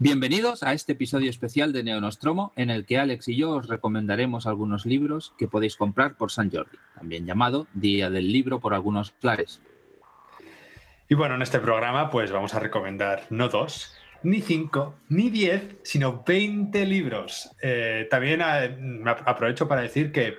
Bienvenidos a este episodio especial de Neonostromo en el que Alex y yo os recomendaremos algunos libros que podéis comprar por San Jordi, también llamado Día del Libro por algunos clares. Y bueno, en este programa pues vamos a recomendar no dos, ni cinco, ni diez, sino 20 libros. Eh, también eh, aprovecho para decir que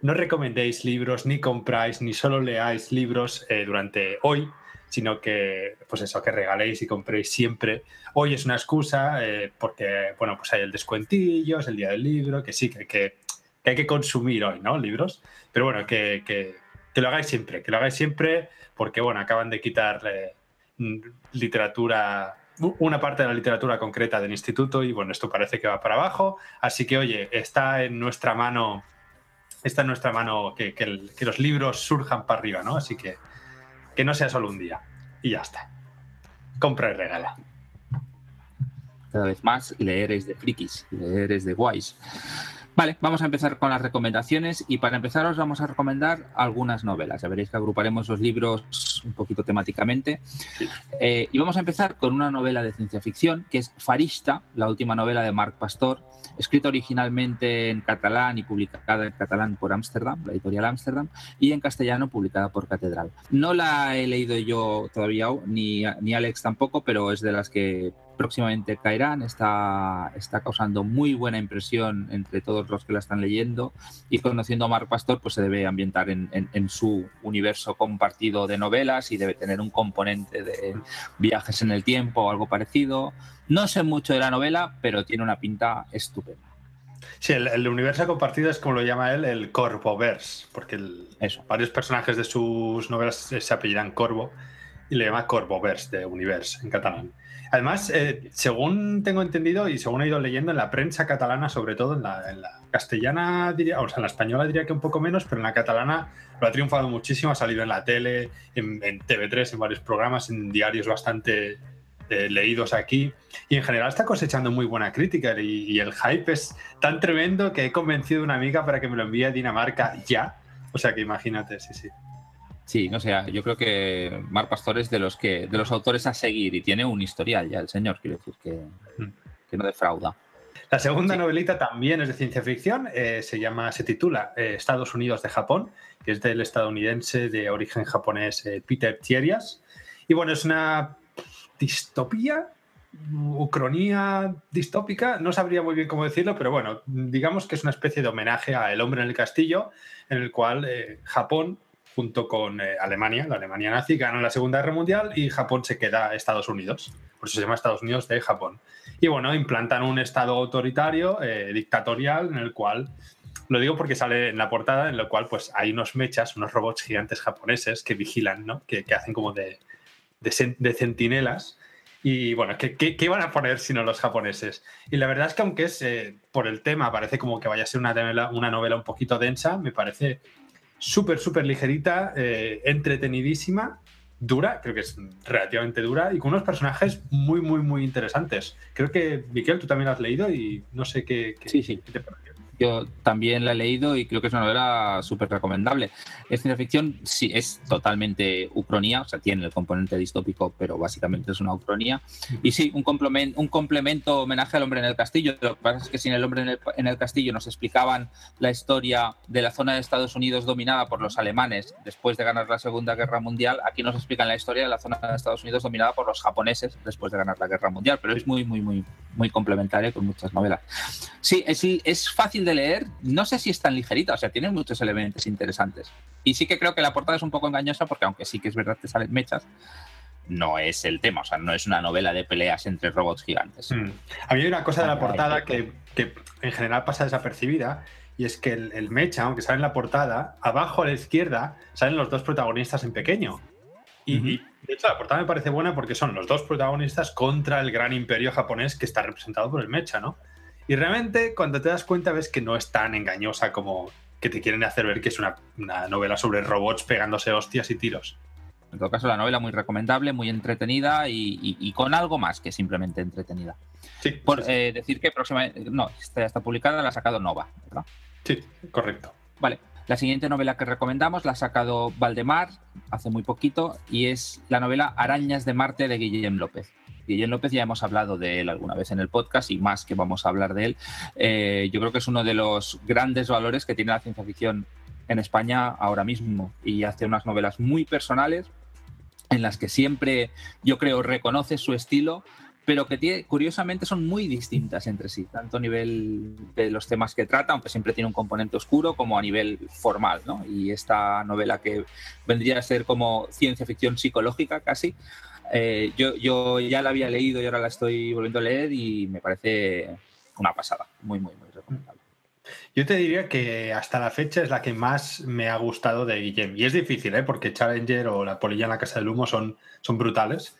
no recomendéis libros, ni compráis, ni solo leáis libros eh, durante hoy, sino que, pues eso, que regaléis y compréis siempre. Hoy es una excusa eh, porque, bueno, pues hay el descuentillo, es el día del libro, que sí, que, que, hay que consumir hoy, ¿no? Libros. Pero bueno, que, que, lo hagáis siempre, que lo hagáis siempre porque, bueno, acaban de quitar mm, literatura una parte de la literatura concreta del instituto y bueno, esto parece que va para abajo. Así que, oye, está en nuestra mano, está en nuestra mano que, que los libros surjan para arriba, ¿no? Así que que no sea solo un día. Y ya está. Compra y regala. Cada vez más leer es de frikis, leer es de guays. Vale, vamos a empezar con las recomendaciones y para empezar os vamos a recomendar algunas novelas. Ya veréis que agruparemos los libros un poquito temáticamente. Eh, y vamos a empezar con una novela de ciencia ficción que es Farista, la última novela de Marc Pastor, escrita originalmente en catalán y publicada en catalán por Amsterdam, la editorial Amsterdam, y en castellano publicada por Catedral. No la he leído yo todavía, ni, ni Alex tampoco, pero es de las que próximamente caerán, está, está causando muy buena impresión entre todos los que la están leyendo y conociendo a Marc Pastor pues se debe ambientar en, en, su universo compartido de novelas y debe tener un componente de viajes en el tiempo o algo parecido. No sé mucho de la novela, pero tiene una pinta estupenda. Sí, el, universo compartido es como lo llama él el Corvoverse, porque varios personajes de sus novelas se apellidan Corvo y le llama Corvoverse de Universe en catalán. Además, eh, según tengo entendido y según he ido leyendo en la prensa catalana, sobre todo en la, castellana, diría, o sea, en la española diría que un poco menos, pero en la catalana lo ha triunfado muchísimo, ha salido en la tele, en, TV3, en varios programas, en diarios bastante eh, leídos aquí. Y en general está cosechando muy buena crítica y, el hype es tan tremendo que he convencido a una amiga para que me lo envíe a Dinamarca ya. O sea que imagínate, sí, sí. Sí, no sé, yo creo que Mar Pastor es de los que de los autores a seguir y tiene un historial ya el señor, quiero decir que, mm. que no defrauda. La segunda novelita también es de ciencia ficción, eh, se llama, se titula eh, Estados Unidos de Japón, que es del estadounidense de origen japonés eh, Peter Thierias. Y bueno, es una distopía, ucronía distópica, no sabría muy bien cómo decirlo, pero bueno, digamos que es una especie de homenaje a El hombre en el castillo, en el cual Japón junto con eh, Alemania, la Alemania nazi, ganan la Segunda Guerra Mundial y Japón se queda Estados Unidos. Por eso se llama Estados Unidos de Japón. Y bueno, implantan un estado autoritario, eh, dictatorial, en el cual, lo digo porque sale en la portada, en el cual pues hay unos mechas, unos robots gigantes japoneses que vigilan, ¿no? Que, hacen como de, de, centinelas. Y bueno, ¿qué, ¿qué, qué, van a poner sino los japoneses? Y la verdad es que aunque es eh, por el tema, parece como que vaya a ser una novela, una novela un poquito densa, me parece súper, súper ligerita, eh, entretenidísima, dura, creo que es relativamente dura, y con unos personajes muy, muy, muy interesantes. Creo que, Miquel, tú también lo has leído y no sé qué, sí, sí. qué te parece. Yo también la he leído y creo que es una novela súper recomendable. Es ciencia ficción, sí, es totalmente ucronía, o sea, tiene el componente distópico, pero básicamente es una ucronía. Y sí, un complemento, un complemento homenaje al hombre en el castillo. Lo que pasa es que sin el hombre en el, en el castillo nos explicaban la historia de la zona de Estados Unidos dominada por los alemanes después de ganar la Segunda Guerra Mundial. Aquí nos explican la historia de la zona de Estados Unidos dominada por los japoneses después de ganar la Guerra Mundial, pero es muy, muy, muy, muy complementaria con muchas novelas. Sí, es, es fácil de leer, no sé si es tan ligerita, o sea, tiene muchos elementos interesantes. Y sí que creo que la portada es un poco engañosa porque aunque sí que es verdad que salen mechas, no es el tema, o sea, no es una novela de peleas entre robots gigantes. Mm. A mí hay una cosa de la portada que, en general pasa desapercibida y es que el, mecha, aunque sale en la portada, abajo a la izquierda salen los dos protagonistas en pequeño. Y, y, de hecho la portada me parece buena porque son los dos protagonistas contra el gran imperio japonés que está representado por el mecha, ¿no? Y realmente cuando te das cuenta ves que no es tan engañosa como que te quieren hacer ver que es una, novela sobre robots pegándose hostias y tiros. En todo caso, la novela muy recomendable, muy entretenida y, con algo más que simplemente entretenida. Sí, Por eh, decir que próxima, no, esta ya está publicada, la ha sacado Nova, ¿verdad? Sí, correcto. Vale. La siguiente novela que recomendamos la ha sacado Valdemar hace muy poquito y es la novela Arañas de Marte de Guillem López. Guillén López ya hemos hablado de él alguna vez en el podcast y más que vamos a hablar de él. Eh, yo creo que es uno de los grandes valores que tiene la ciencia ficción en España ahora mismo y hace unas novelas muy personales en las que siempre, yo creo, reconoce su estilo, pero que tiene, curiosamente son muy distintas entre sí, tanto a nivel de los temas que trata, aunque siempre tiene un componente oscuro, como a nivel formal. ¿no? Y esta novela que vendría a ser como ciencia ficción psicológica casi, eh, yo, yo ya la había leído y ahora la estoy volviendo a leer y me parece una pasada, muy, muy, muy recomendable. Yo te diría que hasta la fecha es la que más me ha gustado de Guillem. Y es difícil, ¿eh? porque Challenger o La Polilla en la Casa del Humo son, son brutales.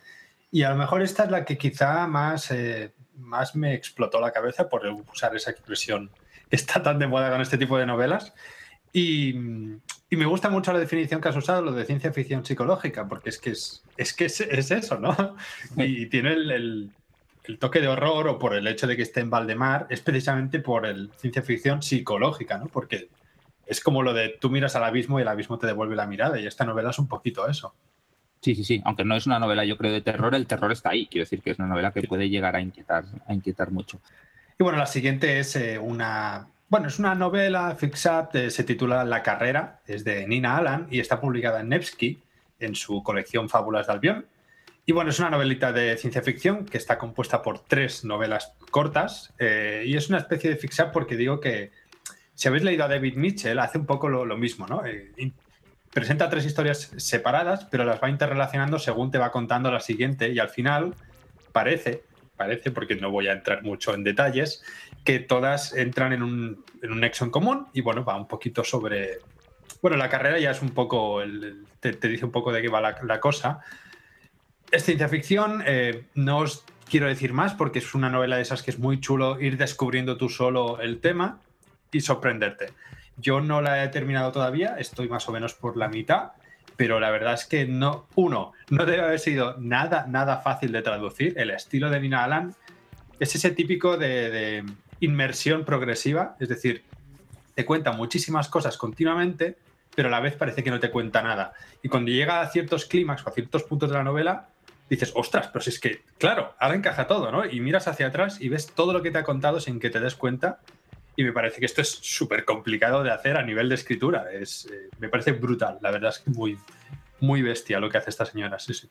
Y a lo mejor esta es la que quizá más, eh, más me explotó la cabeza por usar esa expresión está tan de moda con este tipo de novelas. Y, y, me gusta mucho la definición que has usado, lo de ciencia ficción psicológica, porque es que es, es, que es, es eso, ¿no? Y tiene el el toque de horror o por el hecho de que esté en Valdemar es precisamente por el ciencia ficción psicológica, ¿no? Porque es como lo de tú miras al abismo y el abismo te devuelve la mirada y esta novela es un poquito eso. Sí, sí, sí. Aunque no es una novela, yo creo, de terror, el terror está ahí. Quiero decir que es una novela que puede llegar a inquietar, a inquietar mucho. Y bueno, la siguiente es eh, una. Bueno, es una novela fix-up, eh, se titula La carrera, es de Nina Allan y está publicada en Nevsky en su colección Fábulas de Albión. Y bueno, es una novelita de ciencia ficción que está compuesta por tres novelas cortas eh, y es una especie de fix-up porque digo que si habéis leído a David Mitchell hace un poco lo, mismo, ¿no? Eh, presenta tres historias separadas, pero las va interrelacionando según te va contando la siguiente y al final parece, parece, porque no voy a entrar mucho en detalles, que todas entran en un, en nexo en común y bueno, va un poquito sobre... Bueno, la carrera ya es un poco, te, dice un poco de qué va la cosa, es ciencia ficción, eh, no os quiero decir más porque es una novela de esas que es muy chulo ir descubriendo tú solo el tema y sorprenderte. Yo no la he terminado todavía, estoy más o menos por la mitad, pero la verdad es que no, uno, no debe haber sido nada, nada fácil de traducir. El estilo de Nina Alan es ese típico de, de inmersión progresiva, es decir, te cuenta muchísimas cosas continuamente, pero a la vez parece que no te cuenta nada. Y cuando llega a ciertos clímax o a ciertos puntos de la novela, dices, ostras, pero si es que, claro, ahora encaja todo, ¿no? Y miras hacia atrás y ves todo lo que te ha contado sin que te des cuenta. Y me parece que esto es súper complicado de hacer a nivel de escritura. Es, eh, me parece brutal. La verdad es que muy, muy bestia lo que hace esta señora. Sí, sí.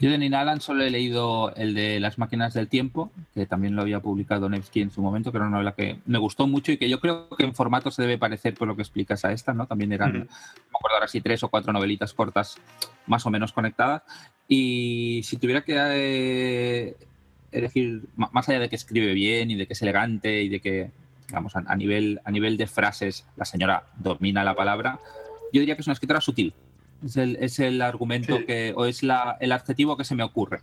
Yo de Nina Alan solo he leído el de Las máquinas del tiempo, que también lo había publicado Nevsky en su momento, que era una novela que me gustó mucho y que yo creo que en formato se debe parecer por lo que explicas a esta, ¿no? También eran, no me acuerdo ahora si tres o cuatro novelitas cortas más o menos conectadas. Y si tuviera que eh, elegir, más allá de que escribe bien y de que es elegante y de que, digamos, a, nivel, a nivel de frases la señora domina la palabra, yo diría que es una escritora sutil. Es el, es el argumento que, o es la, el adjetivo que se me ocurre.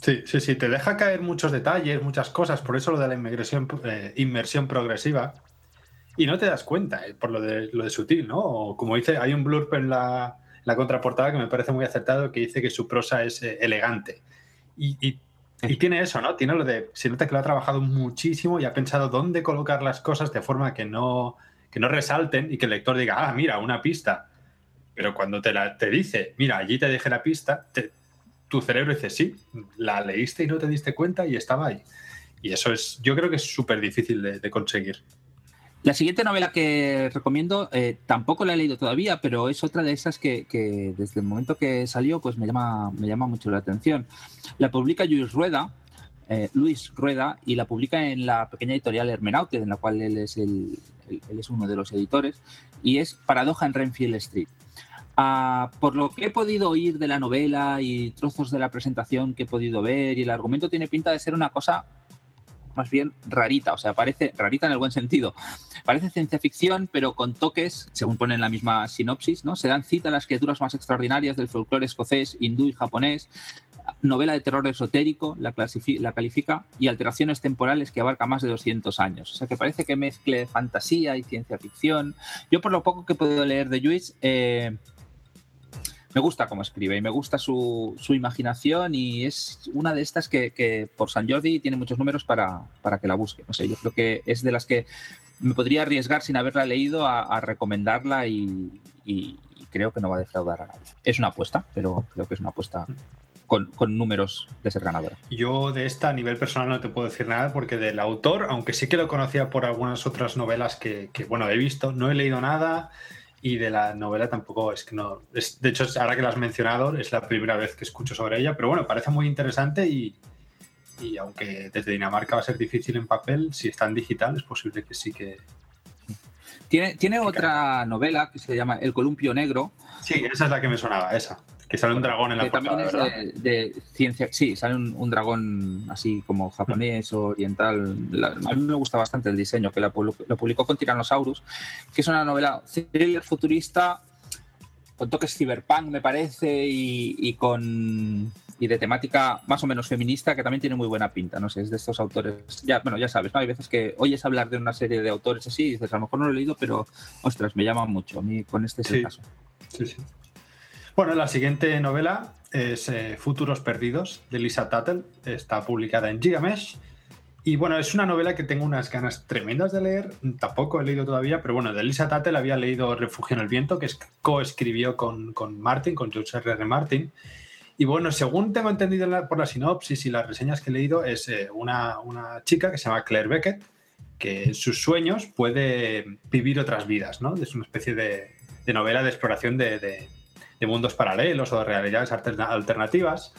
Sí, sí, sí, te deja caer muchos detalles, muchas cosas, por eso lo de la inmersión, eh, inmersión progresiva. Y no te das cuenta, eh, por lo de, lo de sutil, ¿no? O como dice, hay un blurb en la, la contraportada que me parece muy acertado, que dice que su prosa es eh, elegante. Y, tiene eso, ¿no? Tiene lo de, se nota que lo ha trabajado muchísimo y ha pensado dónde colocar las cosas de forma que no, que no resalten y que el lector diga, ah, mira, una pista. Pero cuando te, la, te dice, mira, allí te dejé la pista, tu cerebro dice, sí, la leíste y no te diste cuenta y estaba ahí. Y eso es, yo creo que es súper difícil de conseguir. La siguiente novela que recomiendo, eh, tampoco la he leído todavía, pero es otra de esas que, desde el momento que salió, pues me llama, me llama mucho la atención. La publica Luis Rueda, eh, Luis Rueda, y la publica en la pequeña editorial Hermenaute, en la cual él es, el, él es uno de los editores, y es Paradoja en Renfield Street. Ah, por lo que he podido oír de la novela y trozos de la presentación que he podido ver, y el argumento tiene pinta de ser una cosa más bien rarita, o sea, parece rarita en el buen sentido. Parece ciencia ficción, pero con toques, según pone en la misma sinopsis, ¿no? Se dan cita a las criaturas más extraordinarias del folclore escocés, hindú y japonés, novela de terror esotérico, la, califica, y alteraciones temporales que abarca más de 200 años. O sea que parece que mezcle fantasía y ciencia ficción. Yo por lo poco que podido leer de Lluís, eh, me gusta cómo escribe y me gusta su, imaginación y es una de estas que, por San Jordi tiene muchos números para, que la busque. No sé, yo creo que es de las que me podría arriesgar sin haberla leído a, recomendarla y, creo que no va a defraudar a nadie. Es una apuesta, pero creo que es una apuesta con, números de ser ganadora. Yo de esta a nivel personal no te puedo decir nada porque del autor, aunque sí que lo conocía por algunas otras novelas que, bueno, he visto, no he leído nada y de la novela tampoco es que no. Es, de hecho, ahora que la has mencionado, es la primera vez que escucho sobre ella, pero bueno, parece muy interesante y, y aunque desde Dinamarca va a ser difícil en papel, si está en digital es posible que sí que... Tiene, tiene otra novela que se llama El columpio negro. Sí, esa es la que me sonaba, esa. Que sale un dragón en la portada, también es de, ciencia, sí, sale un, dragón así como japonés o oriental. a mí me gusta bastante el diseño, que lo publicó con Tyrannosaurus, que es una novela thriller futurista con toques cyberpunk, me parece, y, con y de temática más o menos feminista que también tiene muy buena pinta. No sé, es de estos autores. Ya, bueno, ya sabes, ¿no? Hay veces que oyes hablar de una serie de autores así y dices, a lo mejor no lo he leído, pero ostras, me llama mucho. A mí con este es el caso. Sí, sí. Bueno, la siguiente novela es eh, Futuros Perdidos de Lisa Tuttle. Está publicada en Gigamesh y bueno, es una novela que tengo unas ganas tremendas de leer. Tampoco he leído todavía, pero bueno, de Lisa Tattel había leído Refugio en el Viento, que es, coescribió con, con Martin, con George R. R. Martin. Y bueno, según tengo entendido por la sinopsis y las reseñas que he leído, es eh, una, una, chica que se llama Claire Beckett, que en sus sueños puede vivir otras vidas, ¿no? Es una especie de, de novela de exploración de, de, de mundos paralelos o de realidades alternativas.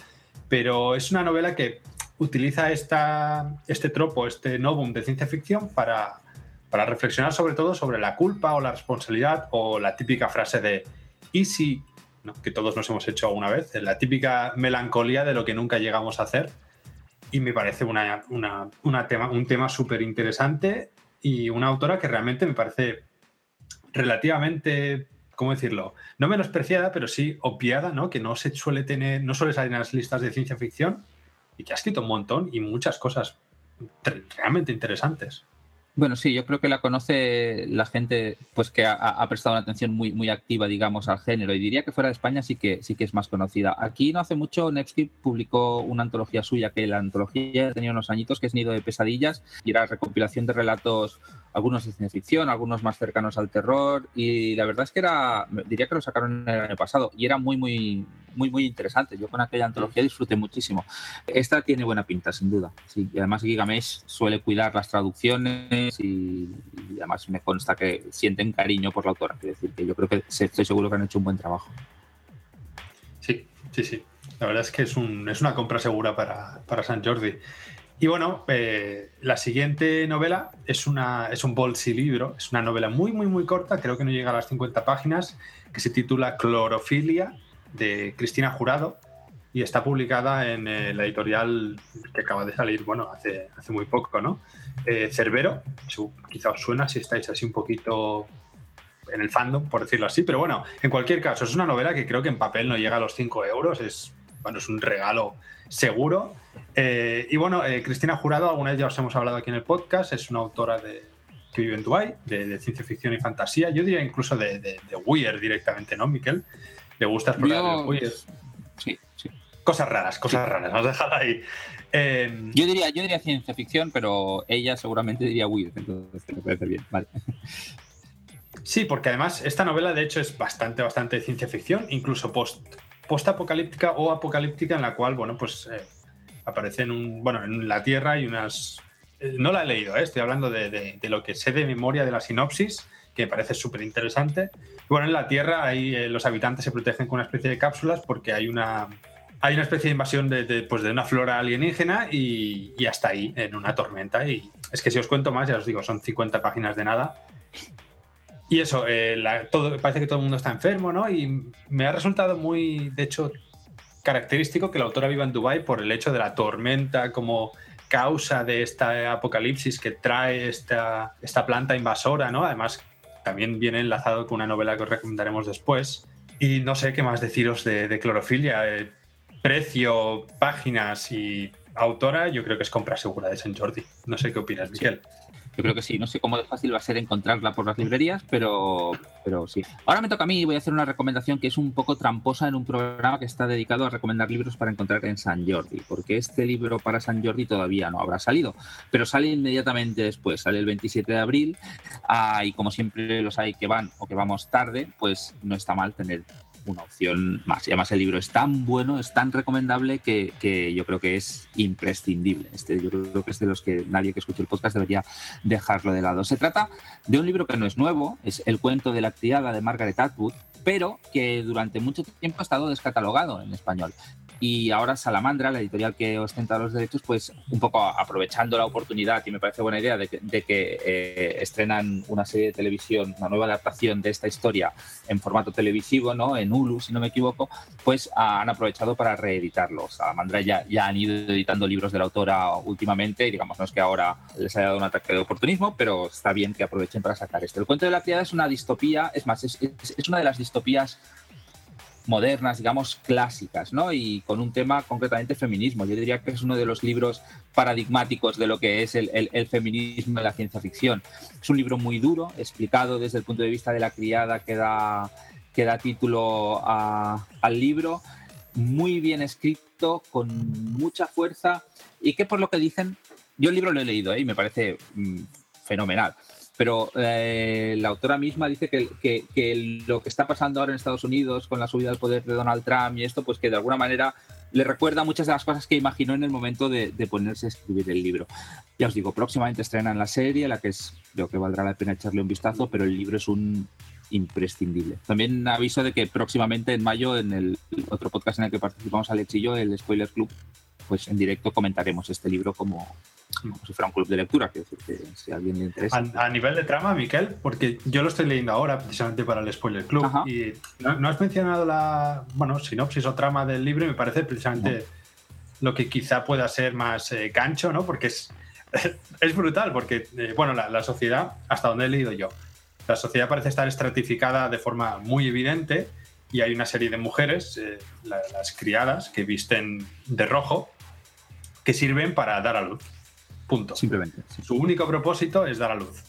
Pero es una novela que utiliza esta, este tropo, este novum de ciencia ficción para, para reflexionar sobre todo sobre la culpa o la responsabilidad o la típica frase de ¿y si? que todos nos hemos hecho alguna vez, la típica melancolía de lo que nunca llegamos a hacer. Y me parece una, una, tema, un tema súper interesante y una autora que realmente me parece relativamente, ¿cómo decirlo? No menospreciada, pero sí obviada, ¿no? Que no se suele tener, no suele salir en las listas de ciencia ficción y que ha escrito un montón y muchas cosas realmente interesantes. Bueno, sí, yo creo que la conoce la gente pues que ha, prestado una atención muy, muy activa, digamos, al género. Y diría que fuera de España sí que sí que es más conocida. Aquí no hace mucho Netscape publicó una antología suya, que la antología tenía unos añitos, que es Nido de Pesadillas, y era recopilación de relatos algunos de ciencia ficción, algunos más cercanos al terror y la verdad es que era, diría que lo sacaron el año pasado y era muy, muy, muy, muy interesante. Yo con aquella antología disfruté muchísimo. Esta tiene buena pinta, sin duda. Y además Gigamesh suele cuidar las traducciones y, además me consta que sienten cariño por la autora. Quiero decir que yo creo que estoy seguro que han hecho un buen trabajo. Sí, sí, sí. La verdad es que es, un, es una compra segura para, para San Jordi. Y bueno, eh, la siguiente novela es, una, es un bolsi libro, es una novela muy, muy, muy corta, creo que no llega a las 50 páginas, que se titula Clorofilia, de Cristina Jurado, y está publicada en eh, la editorial que acaba de salir, bueno, hace, hace muy poco, ¿no? Eh, Cerbero, quizá os suena si estáis así un poquito en el fandom, por decirlo así, pero bueno, en cualquier caso, es una novela que creo que en papel no llega a los 5 euros, es, bueno, es un regalo seguro eh, y bueno, eh, Cristina Jurado, alguna vez ya os hemos hablado aquí en el podcast, es una autora de, que vive en Dubai, de, ciencia ficción y fantasía. Yo diría incluso de, de, Weird directamente, ¿no, Miquel? ¿Le gusta explorar el Weird? Sí, sí. Cosas raras, cosas raras, vamos a dejar ahí. Em, yo, diría, yo diría ciencia ficción, pero ella seguramente diría Weird, entonces me parece bien, vale. Sí, porque además esta novela de hecho es bastante, bastante ciencia ficción, incluso post, post apocalíptica o apocalíptica en la cual, bueno, pues eh, aparecen un, bueno, en la Tierra y unas... Eh, no la he leído, ¿eh? estoy hablando de, lo que sé de memoria de la sinopsis, que me parece súper interesante. Bueno, en la Tierra hay, eh, los habitantes se protegen con una especie de cápsulas porque hay una, hay una especie de invasión de, pues de una flora alienígena y, y, hasta ahí, en una tormenta. Y es que si os cuento más, ya os digo, son 50 páginas de nada. Y eso, todo, parece que todo el mundo está enfermo, ¿no? Y me ha resultado muy, de hecho, característico que la autora viva en Dubái por el hecho de la tormenta como causa de esta apocalipsis que trae esta, esta planta invasora, ¿no? Además, también viene enlazado con una novela que os recomendaremos después. Y no sé qué más deciros de, clorofilia. Eh, precio, páginas y autora, yo creo que es compra segura de San Jordi. No sé qué opinas, Miguel. Yo creo que sí, no sé cómo de fácil va a ser encontrarla por las librerías, pero, pero sí. Ahora me toca a mí y voy a hacer una recomendación que es un poco tramposa en un programa que está dedicado a recomendar libros para encontrar en San Jordi, porque este libro para San Jordi todavía no habrá salido, pero sale inmediatamente después, sale el 27 de abril, ah, y como siempre los hay que van o que vamos tarde, pues no está mal tener una opción más. Y además el libro es tan bueno, es tan recomendable que, que, yo creo que es imprescindible. Este, yo creo que es de los que nadie que escuche el podcast debería dejarlo de lado. Se trata de un libro que no es nuevo, es El cuento de la criada de Margaret Atwood, pero que durante mucho tiempo ha estado descatalogado en español. Y ahora Salamandra, la editorial que ostenta los derechos, pues un poco aprovechando la oportunidad, y me parece buena idea, de que, eh, estrenan una serie de televisión, una nueva adaptación de esta historia en formato televisivo, ¿no? En Hulu, si no me equivoco, pues han aprovechado para reeditarlo. Salamandra ya, ya han ido editando libros de la autora últimamente, y digamos, no es que ahora les haya dado un ataque de oportunismo, pero está bien que aprovechen para sacar esto. El cuento de la criada es una distopía, es más, es, es una de las distopías modernas, digamos, clásicas, ¿no? Y con un tema concretamente feminismo. Yo diría que es uno de los libros paradigmáticos de lo que es el, feminismo en la ciencia ficción. Es un libro muy duro, explicado desde el punto de vista de la criada que da, que da título al libro, muy bien escrito, con mucha fuerza y que por lo que dicen, yo el libro lo he leído ¿eh? y me parece mm, fenomenal pero eh, la autora misma dice que, que, lo que está pasando ahora en Estados Unidos con la subida al poder de Donald Trump y esto, pues que de alguna manera le recuerda muchas de las cosas que imaginó en el momento de, ponerse a escribir el libro. Ya os digo, próximamente estrenan la serie, la que es, creo que valdrá la pena echarle un vistazo, pero el libro es un imprescindible. También aviso de que próximamente en mayo, en el otro podcast en el que participamos Alex y yo, el Spoiler Club, pues en directo comentaremos este libro como, como si fuera un club de lectura, que decir que si a alguien le interesa. A, nivel de trama, Miquel, porque yo lo estoy leyendo ahora precisamente para el Spoiler Club y no, has mencionado la bueno, sinopsis o trama del libro y me parece precisamente lo que quizá pueda ser más eh, gancho, ¿no? Porque es, es brutal, porque, eh, bueno, la, sociedad, hasta donde he leído yo, la sociedad parece estar estratificada de forma muy evidente y hay una serie de mujeres, eh, las criadas, que visten de rojo, que sirven para dar a luz. Punto. Simplemente. Su único propósito es dar a luz.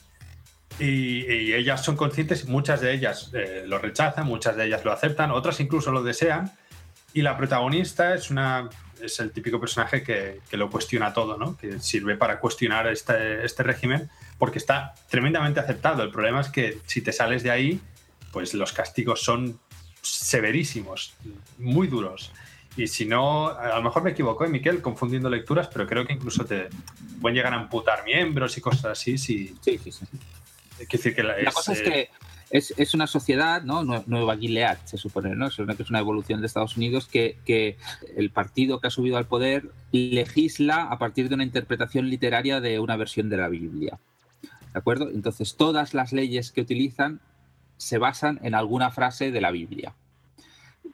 Y, ellas son conscientes, muchas de ellas eh, lo rechazan, muchas de ellas lo aceptan, otras incluso lo desean. Y la protagonista es, una, es el típico personaje que, que lo cuestiona todo, ¿no? que sirve para cuestionar este, este régimen porque está tremendamente aceptado. El problema es que si te sales de ahí, pues los castigos son severísimos, muy duros. Y si no, a lo mejor me equivoco, ¿eh, Miquel, confundiendo lecturas, pero creo que incluso te pueden llegar a amputar miembros y cosas así. Sí, sí, sí. decir que la, cosa es que es, una sociedad, ¿no? Nueva Gilead, se supone, ¿no? Se supone que es una evolución de Estados Unidos que, que el partido que ha subido al poder legisla a partir de una interpretación literaria de una versión de la Biblia. ¿De acuerdo? Entonces, todas las leyes que utilizan se basan en alguna frase de la Biblia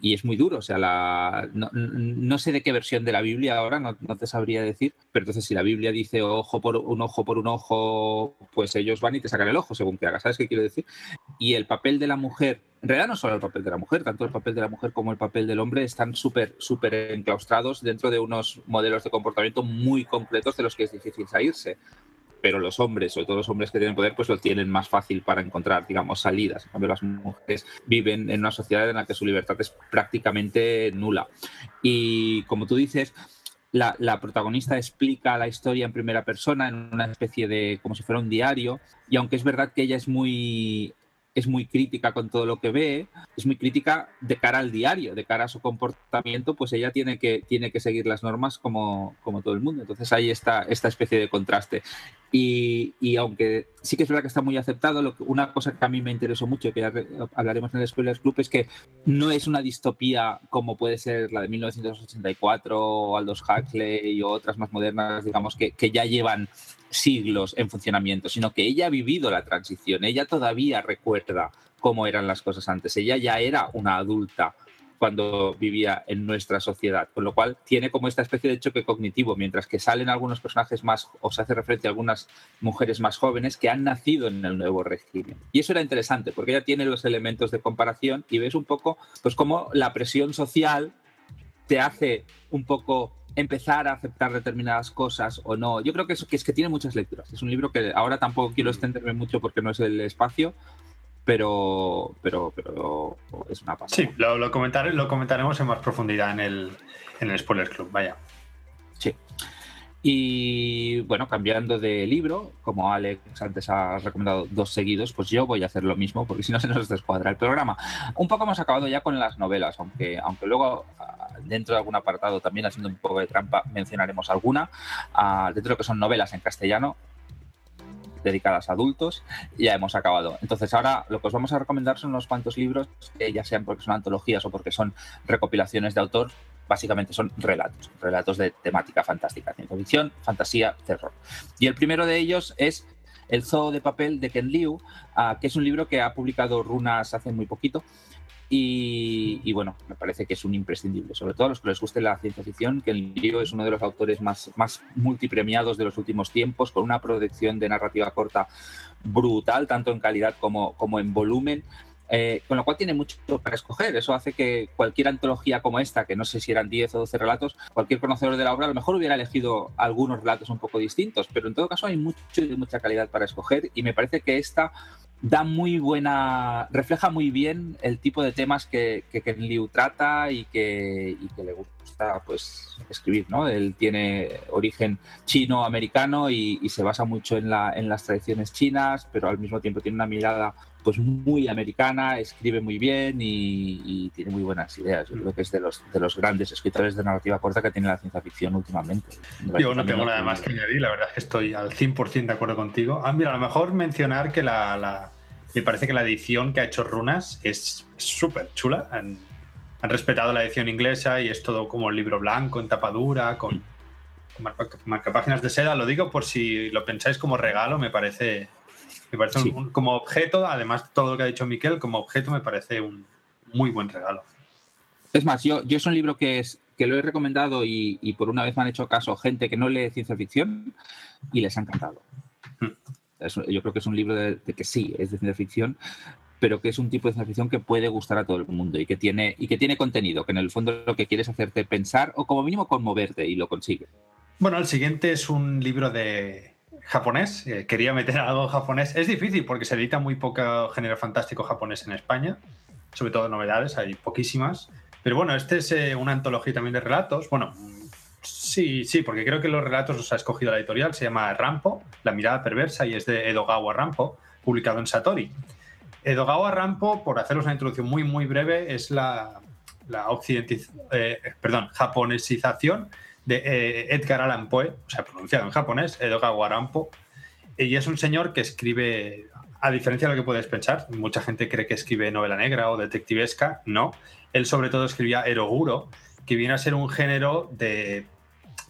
y es muy duro. O sea, la, no, sé de qué versión de la Biblia ahora, no, te sabría decir, pero entonces si la Biblia dice ojo por un ojo por un ojo, pues ellos van y te sacan el ojo según que hagas. ¿Sabes qué quiero decir? Y el papel de la mujer, en realidad no solo el papel de la mujer, tanto el papel de la mujer como el papel del hombre están súper, súper enclaustrados dentro de unos modelos de comportamiento muy concretos de los que es difícil salirse pero los hombres, sobre todo los hombres que tienen poder, pues lo tienen más fácil para encontrar, digamos, salidas. En cambio, las mujeres viven en una sociedad en la que su libertad es prácticamente nula. Y como tú dices, la, la, protagonista explica la historia en primera persona, en una especie de, como si fuera un diario, y aunque es verdad que ella es muy es muy crítica con todo lo que ve, es muy crítica de cara al diario, de cara a su comportamiento, pues ella tiene que, tiene que seguir las normas como, como todo el mundo. Entonces ahí está esta especie de contraste. Y, y, aunque sí que es verdad que está muy aceptado, lo que, una cosa que a mí me interesó mucho, que ya hablaremos en el Spoilers Club, es que no es una distopía como puede ser la de 1984 o Aldous Huxley o otras más modernas, digamos, que, que ya llevan siglos en funcionamiento, sino que ella ha vivido la transición, ella todavía recuerda cómo eran las cosas antes, ella ya era una adulta cuando vivía en nuestra sociedad, con lo cual tiene como esta especie de choque cognitivo, mientras que salen algunos personajes más, o se hace referencia a algunas mujeres más jóvenes que han nacido en el nuevo régimen. Y eso era interesante, porque ella tiene los elementos de comparación y ves un poco, pues cómo la presión social te hace un poco empezar a aceptar determinadas cosas o no. Yo creo que es, que es que tiene muchas lecturas. Es un libro que ahora tampoco quiero mm. extenderme mucho porque no es el espacio, pero, pero, pero es una pasada. Sí, lo, lo, lo comentaremos en más profundidad en el, en el Spoiler Club, vaya. Sí. Y bueno, cambiando de libro, como Alex antes ha recomendado dos seguidos, pues yo voy a hacer lo mismo, porque si no se nos descuadra el programa. Un poco hemos acabado ya con las novelas, aunque, aunque luego ah, dentro de algún apartado, también haciendo un poco de trampa, mencionaremos alguna. Uh, dentro de lo que son novelas en castellano, dedicadas a adultos, ya hemos acabado. Entonces ahora lo que os vamos a recomendar son unos cuantos libros, que ya sean porque son antologías o porque son recopilaciones de autor, básicamente son relatos, relatos de temática fantástica, ciencia ficción, fantasía, terror. Y el primero de ellos es El Zoo de Papel de Ken Liu, uh, que es un libro que ha publicado Runas hace muy poquito. Y, bueno, me parece que es un imprescindible, sobre todo a los que les guste la ciencia ficción, que Liu es uno de los autores más, más multipremiados de los últimos tiempos, con una producción de narrativa corta brutal, tanto en calidad como, como en volumen. Eh, con lo cual tiene mucho para escoger. Eso hace que cualquier antología como esta, que no sé si eran 10 o 12 relatos, cualquier conocedor de la obra a lo mejor hubiera elegido algunos relatos un poco distintos, pero en todo caso hay mucho y mucha calidad para escoger y me parece que esta da muy buena, refleja muy bien el tipo de temas que, que Ken Liu trata y que, y que le gusta pues escribir, ¿no? Él tiene origen chino-americano y, y, se basa mucho en, la, en las tradiciones chinas, pero al mismo tiempo tiene una mirada pues muy americana, escribe muy bien y, y, tiene muy buenas ideas. Yo creo que es de los, de los grandes escritores de narrativa corta que tiene la ciencia ficción últimamente. Yo no tengo nada más que añadir, la verdad es que estoy al 100% de acuerdo contigo. Ah, mira, a lo mejor mencionar que la, la, me parece que la edición que ha hecho Runas es súper chula. Han, han, respetado la edición inglesa y es todo como el libro blanco, en tapadura, con, con marcapáginas de seda. Lo digo por si lo pensáis como regalo, me parece me parece sí. un, como objeto, además de todo lo que ha dicho Miquel, como objeto me parece un muy buen regalo. Es más, yo, yo es un libro que, es, que lo he recomendado y, y, por una vez me han hecho caso gente que no lee ciencia ficción y les ha encantado. Hmm. Es, yo creo que es un libro de, de, que sí, es de ciencia ficción, pero que es un tipo de ciencia ficción que puede gustar a todo el mundo y que tiene, y que tiene contenido, que en el fondo lo que quiere es hacerte pensar o como mínimo conmoverte y lo consigue. Bueno, el siguiente es un libro de, japonés, eh, quería meter algo japonés. Es difícil porque se edita muy poco género fantástico japonés en España, sobre todo novedades, hay poquísimas. Pero bueno, este es eh, una antología también de relatos. Bueno, sí, sí, porque creo que los relatos los ha escogido la editorial, se llama Rampo, La mirada perversa, y es de Edogawa Rampo, publicado en Satori. Edogawa Rampo, por haceros una introducción muy, muy breve, es la, la eh, perdón, japonesización de eh, Edgar Allan Poe, o sea, pronunciado en japonés, Edgar Warampo, y es un señor que escribe, a diferencia de lo que puedes pensar, mucha gente cree que escribe novela negra o detectivesca, no, él sobre todo escribía eroguro, que viene a ser un género de,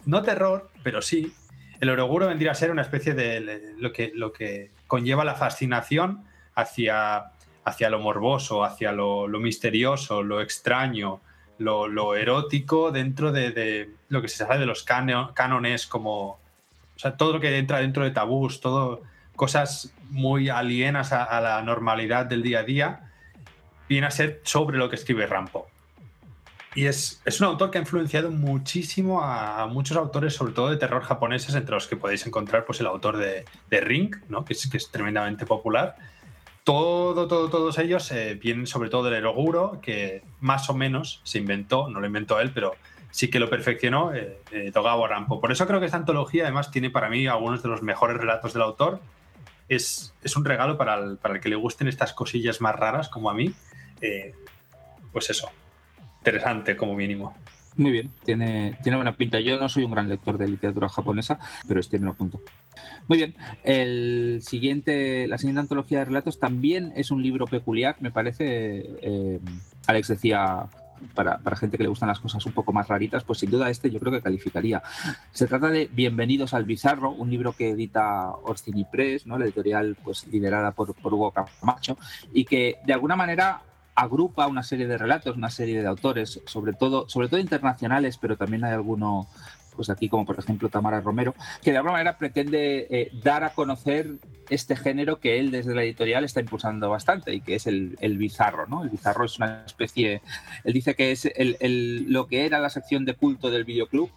no terror, pero sí, el eroguro vendría a ser una especie de lo que, lo que conlleva la fascinación hacia, hacia lo morboso, hacia lo misterioso, lo extraño, lo, lo erótico dentro de, de, lo que se sabe de los cánones, como. O sea, todo lo que entra dentro de tabús, todo cosas muy alienas a, a, la normalidad del día a día, viene a ser sobre lo que escribe Rampo. Y es, es un autor que ha influenciado muchísimo a, a, muchos autores, sobre todo de terror japoneses, entre los que podéis encontrar pues, el autor de, de Ring, ¿no? que, es, que es tremendamente popular todo, todo, todos ellos eh, vienen sobre todo del Eroguro, que más o menos se inventó, no lo inventó él, pero sí que lo perfeccionó eh, eh, Rampo. Por eso creo que esta antología además tiene para mí algunos de los mejores relatos del autor. Es, es un regalo para el, para el, que le gusten estas cosillas más raras como a mí. Eh, pues eso, interesante como mínimo. Muy bien, tiene, tiene buena pinta. Yo no soy un gran lector de literatura japonesa, pero este me lo apunto. Muy bien, el siguiente, la siguiente antología de relatos también es un libro peculiar, me parece. Eh, Alex decía para, para, gente que le gustan las cosas un poco más raritas, pues sin duda este yo creo que calificaría. Se trata de Bienvenidos al Bizarro, un libro que edita Orsini Press, ¿no? la editorial pues liderada por, por Hugo Camacho, y que de alguna manera agrupa una serie de relatos, una serie de autores, sobre todo, sobre todo internacionales, pero también hay alguno, pues aquí como por ejemplo Tamara Romero, que de alguna manera pretende eh, dar a conocer este género que él desde la editorial está impulsando bastante y que es el, bizarro, ¿no? El bizarro es una especie, él dice que es el, lo que era la sección de culto del videoclub,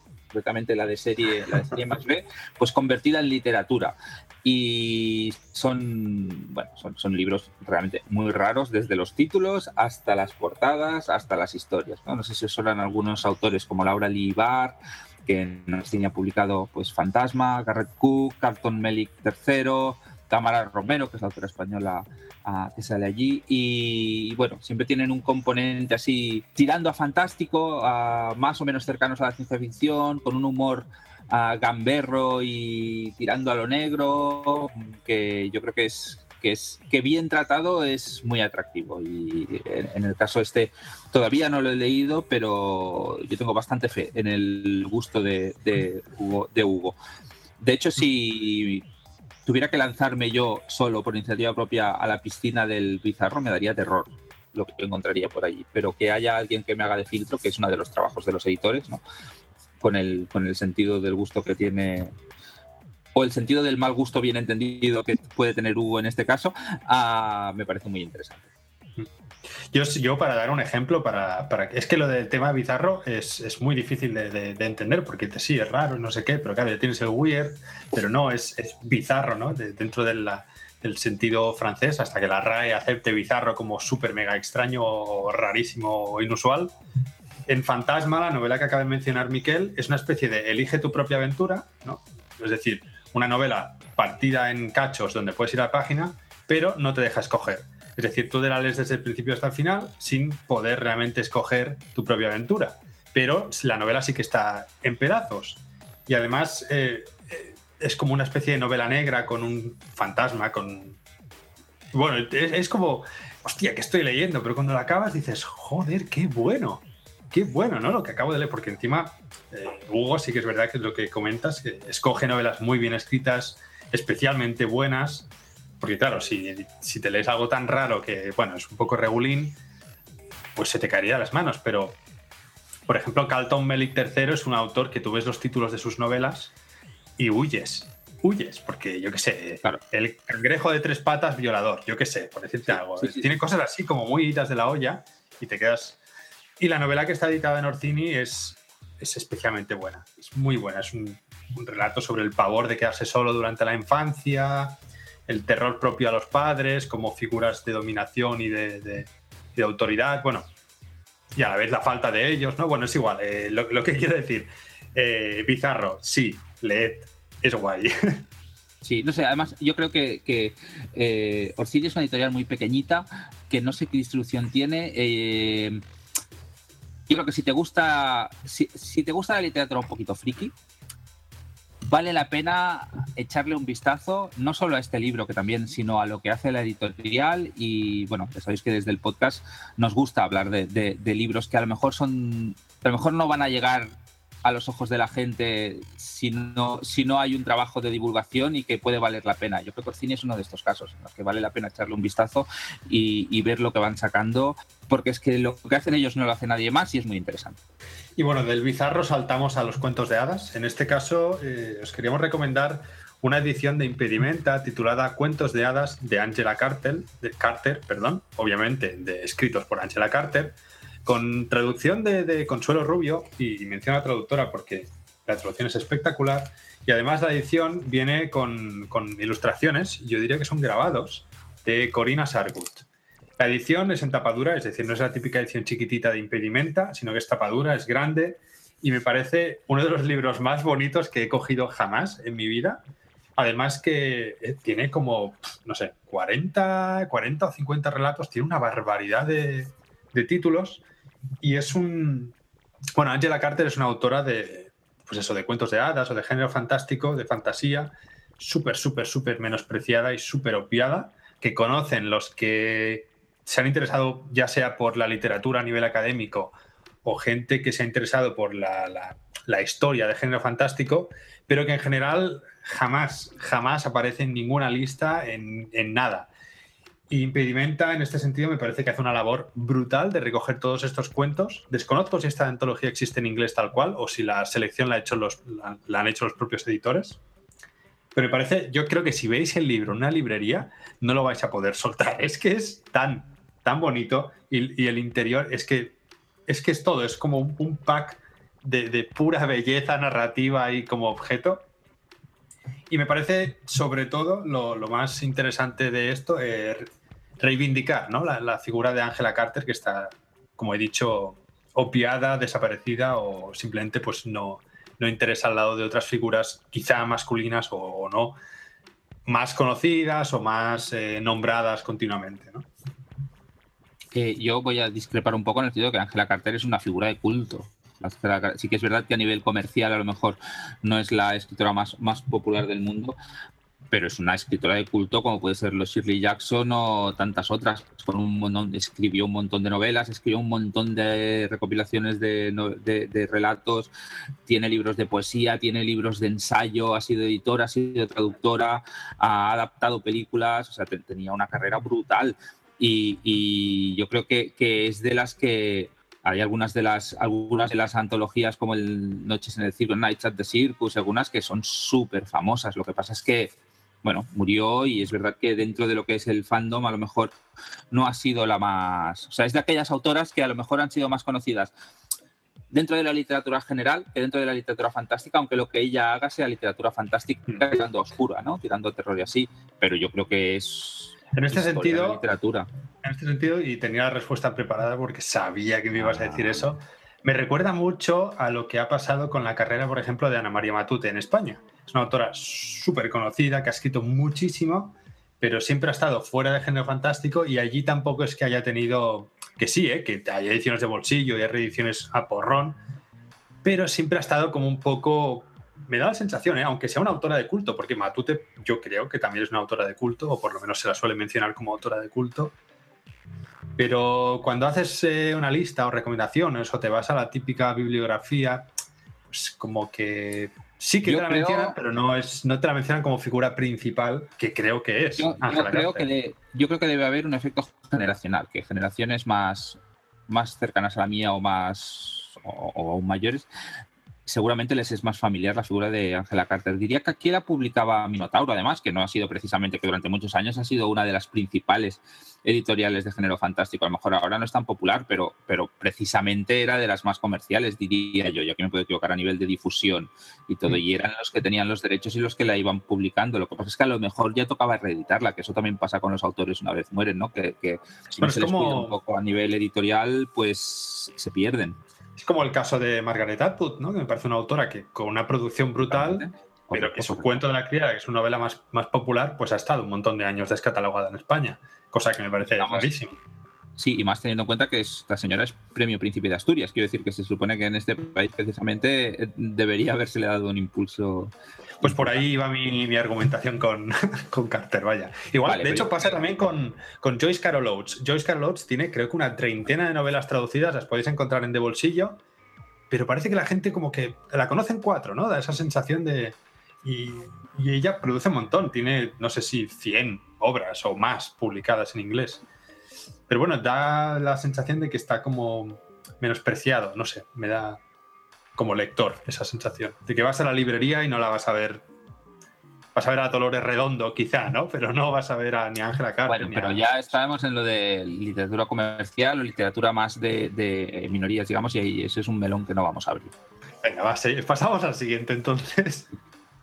la de serie, la de serie más B, pues convertida en literatura. Y son, bueno, son, son, libros realmente muy raros, desde los títulos hasta las portadas, hasta las historias. No, no sé si os algunos autores como Laura Libar que en ha publicado pues Fantasma, Garrett Cook, Carlton Melick III, Tamara Romero, que es la autora española que sale allí. Y, bueno, siempre tienen un componente así tirando a fantástico, más o menos cercanos a la ciencia ficción, con un humor gamberro y tirando a lo negro, que yo creo que es que es que bien tratado es muy atractivo y en, el caso este todavía no lo he leído pero yo tengo bastante fe en el gusto de, de, Hugo, de Hugo. De hecho, si tuviera que lanzarme yo solo por iniciativa propia a la piscina del Pizarro, me daría terror lo que encontraría por allí. Pero que haya alguien que me haga de filtro, que es uno de los trabajos de los editores, ¿no? con, el, con el sentido del gusto que tiene, o el sentido del mal gusto bien entendido que puede tener Hugo en este caso, ah, me parece muy interesante. Yo, para dar un ejemplo, para, para es que lo del tema bizarro es, es muy difícil de, de, entender, porque sí, es raro, no sé qué, pero claro, ya tienes el weird, pero no, es, es bizarro, ¿no? dentro del sentido francés, hasta que la RAE acepte bizarro como súper mega extraño rarísimo o inusual. En Fantasma, la novela que acaba de mencionar Miquel, es una especie de elige tu propia aventura, ¿no? Es decir, una novela partida en cachos donde puedes ir a la página, pero no te deja escoger es decir, tú la desde el principio hasta el final sin poder realmente escoger tu propia aventura. Pero la novela sí que está en pedazos. Y además eh, eh, es como una especie de novela negra con un fantasma, con... Bueno, es, como, hostia, ¿qué estoy leyendo? Pero cuando la acabas dices, joder, qué bueno. Qué bueno, ¿no? Lo que acabo de leer, porque encima eh, Hugo sí que es verdad que es lo que comentas, que escoge novelas muy bien escritas, especialmente buenas, porque claro, si, si te lees algo tan raro que, bueno, es un poco regulín, pues se te caería de las manos. Pero, por ejemplo, Carlton Melick III es un autor que tú ves los títulos de sus novelas y huyes. Huyes, porque yo qué sé, claro. el cangrejo de tres patas violador, yo qué sé, por decirte algo. Tiene cosas así como muy idas de la olla y te quedas. Y la novela que está editada en Orcini es, es especialmente buena, es muy buena. Es un, un relato sobre el pavor de quedarse solo durante la infancia, el terror propio a los padres como figuras de dominación y de, autoridad, bueno, y a la vez la falta de ellos, ¿no? Bueno, es igual, eh, lo, que quiero decir, eh, Bizarro, sí, leed, es guay. Sí, no sé, además yo creo que, que eh, es una editorial muy pequeñita, que no sé qué distribución tiene. Eh, yo creo que si te gusta, si, si, te gusta la literatura un poquito friki, vale la pena echarle un vistazo, no solo a este libro que también, sino a lo que hace la editorial. Y bueno, ya sabéis que desde el podcast nos gusta hablar de, libros que a lo mejor son, a lo mejor no van a llegar a los ojos de la gente si no, si no hay un trabajo de divulgación y que puede valer la pena. Yo creo que cine es uno de estos casos en los que vale la pena echarle un vistazo y, ver lo que van sacando, porque es que lo que hacen ellos no lo hace nadie más y es muy interesante. Y bueno, del bizarro saltamos a los cuentos de hadas. En este caso, eh, os queríamos recomendar una edición de Impedimenta titulada Cuentos de hadas de Angela Carter, de Carter perdón, obviamente de, escritos por Angela Carter con traducción de, Consuelo Rubio, y, menciona la traductora porque la traducción es espectacular, y además la edición viene con, ilustraciones, yo diría que son grabados, de Corina Sargut. La edición es en tapadura, es decir, no es la típica edición chiquitita de impedimenta, sino que es tapadura, es grande, y me parece uno de los libros más bonitos que he cogido jamás en mi vida. Además que eh, tiene como, no sé, 40, 40 o 50 relatos, tiene una barbaridad de, títulos y es un. Bueno, Angela Carter es una autora de, pues eso, de cuentos de hadas o de género fantástico, de fantasía, súper, súper, súper menospreciada y súper opiada, que conocen los que se han interesado ya sea por la literatura a nivel académico o gente que se ha interesado por la, la historia de género fantástico, pero que en general jamás, jamás aparece en ninguna lista en, en nada. Y Impedimenta, en este sentido, me parece que hace una labor brutal de recoger todos estos cuentos. Desconozco si esta antología existe en inglés tal cual o si la selección la, ha hecho los, la, han hecho los propios editores. Pero me parece, yo creo que si veis el libro en una librería, no lo vais a poder soltar. Es que es tan, tan bonito y, el interior es que, es que es todo, es como un, pack de, pura belleza narrativa y como objeto y me parece, sobre todo, lo, más interesante de esto es reivindicar ¿no? la, figura de Angela Carter, que está, como he dicho, opiada, desaparecida o simplemente pues no, no interesa al lado de otras figuras quizá masculinas o, no, más conocidas o más eh, nombradas continuamente. Yo voy a discrepar un poco en el sentido de que Angela Carter es una figura de culto. Sí que es verdad que a nivel comercial a lo mejor no es la escritora más, popular del mundo, pero es una escritora de culto como puede ser los Shirley Jackson o tantas otras. Con un montón, escribió un montón de novelas, escribió un montón de recopilaciones de, relatos, tiene libros de poesía, tiene libros de ensayo, ha sido editora, ha sido traductora, ha adaptado películas, o sea, tenía una carrera brutal. Y, yo creo que, que, es de las que hay algunas de las algunas de las antologías como el Noches en el Circo, Nights at the Circus, algunas que son súper famosas. Lo que pasa es que bueno, murió y es verdad que dentro de lo que es el fandom a lo mejor no ha sido la más, o sea, es de aquellas autoras que a lo mejor han sido más conocidas dentro de la literatura general que dentro de la literatura fantástica, aunque lo que ella haga sea literatura fantástica hmm. tirando oscura, ¿no? Tirando terror y así, pero yo creo que es en este sentido, literatura. En este sentido, y tenía la respuesta preparada porque sabía que me ibas a decir ah. eso, me recuerda mucho a lo que ha pasado con la carrera, por ejemplo, de Ana María Matute en España. Es una autora súper conocida, que ha escrito muchísimo, pero siempre ha estado fuera de género fantástico y allí tampoco es que haya tenido, que sí, ¿eh? que hay ediciones de bolsillo y hay reediciones a porrón, pero siempre ha estado como un poco, me da la sensación, ¿eh? aunque sea una autora de culto, porque Matute yo creo que también es una autora de culto, o por lo menos se la suele mencionar como autora de culto, pero cuando haces eh, una lista o recomendaciones o te vas a la típica bibliografía, pues como que sí que te la mencionan, pero no, es, no te la mencionan como figura principal, que creo que es. Yo, creo, que yo creo que debe haber un efecto generacional, que generaciones más, más cercanas a la mía o más o, o aún mayores seguramente les es más familiar la figura de Angela Carter. Diría que aquí la publicaba Minotauro, además, que no ha sido precisamente que durante muchos años ha sido una de las principales editoriales de género fantástico. A lo mejor ahora no es tan popular, pero, pero precisamente era de las más comerciales, diría yo. Ya que me puedo equivocar a nivel de difusión y todo. Y eran los que tenían los derechos y los que la iban publicando. Lo que pasa es que a lo mejor ya tocaba reeditarla, que eso también pasa con los autores una vez mueren, ¿no? Que, si no se les cuida un poco a nivel editorial, pues se pierden. Es como el caso de Margaret Atwood, ¿no? que me parece una autora que con una producción brutal, pero que su cuento de la criada, que es una novela más, más popular, pues ha estado un montón de años descatalogada en España, cosa que me parece rarísimo. Sí, y más teniendo en cuenta que esta señora es premio príncipe de Asturias. Quiero decir que se supone que en este país precisamente eh, debería haberse le dado un impulso. Pues por ahí iba mi, argumentación con, con, Carter, vaya. Igual, de pues hecho, pasa también con, con, Joyce Carol Oates. Joyce Carol Oates tiene creo que una treintena de novelas traducidas, las podéis encontrar en De Bolsillo, pero parece que la gente como que la conocen cuatro, ¿no? Da esa sensación de... Y, y ella produce un montón, tiene, no sé si 100 obras o más publicadas en inglés. Pero bueno, da la sensación de que está como menospreciado, no sé, me da como lector esa sensación. De que vas a la librería y no la vas a ver. Vas a ver a Dolores Redondo, quizá, ¿no? Pero no vas a ver a ni a Ángela Carter. Bueno, pero ya estábamos en lo de literatura comercial o literatura más de, minorías, digamos, y ahí ese es un melón que no vamos a abrir. Venga, va, pasamos al siguiente entonces.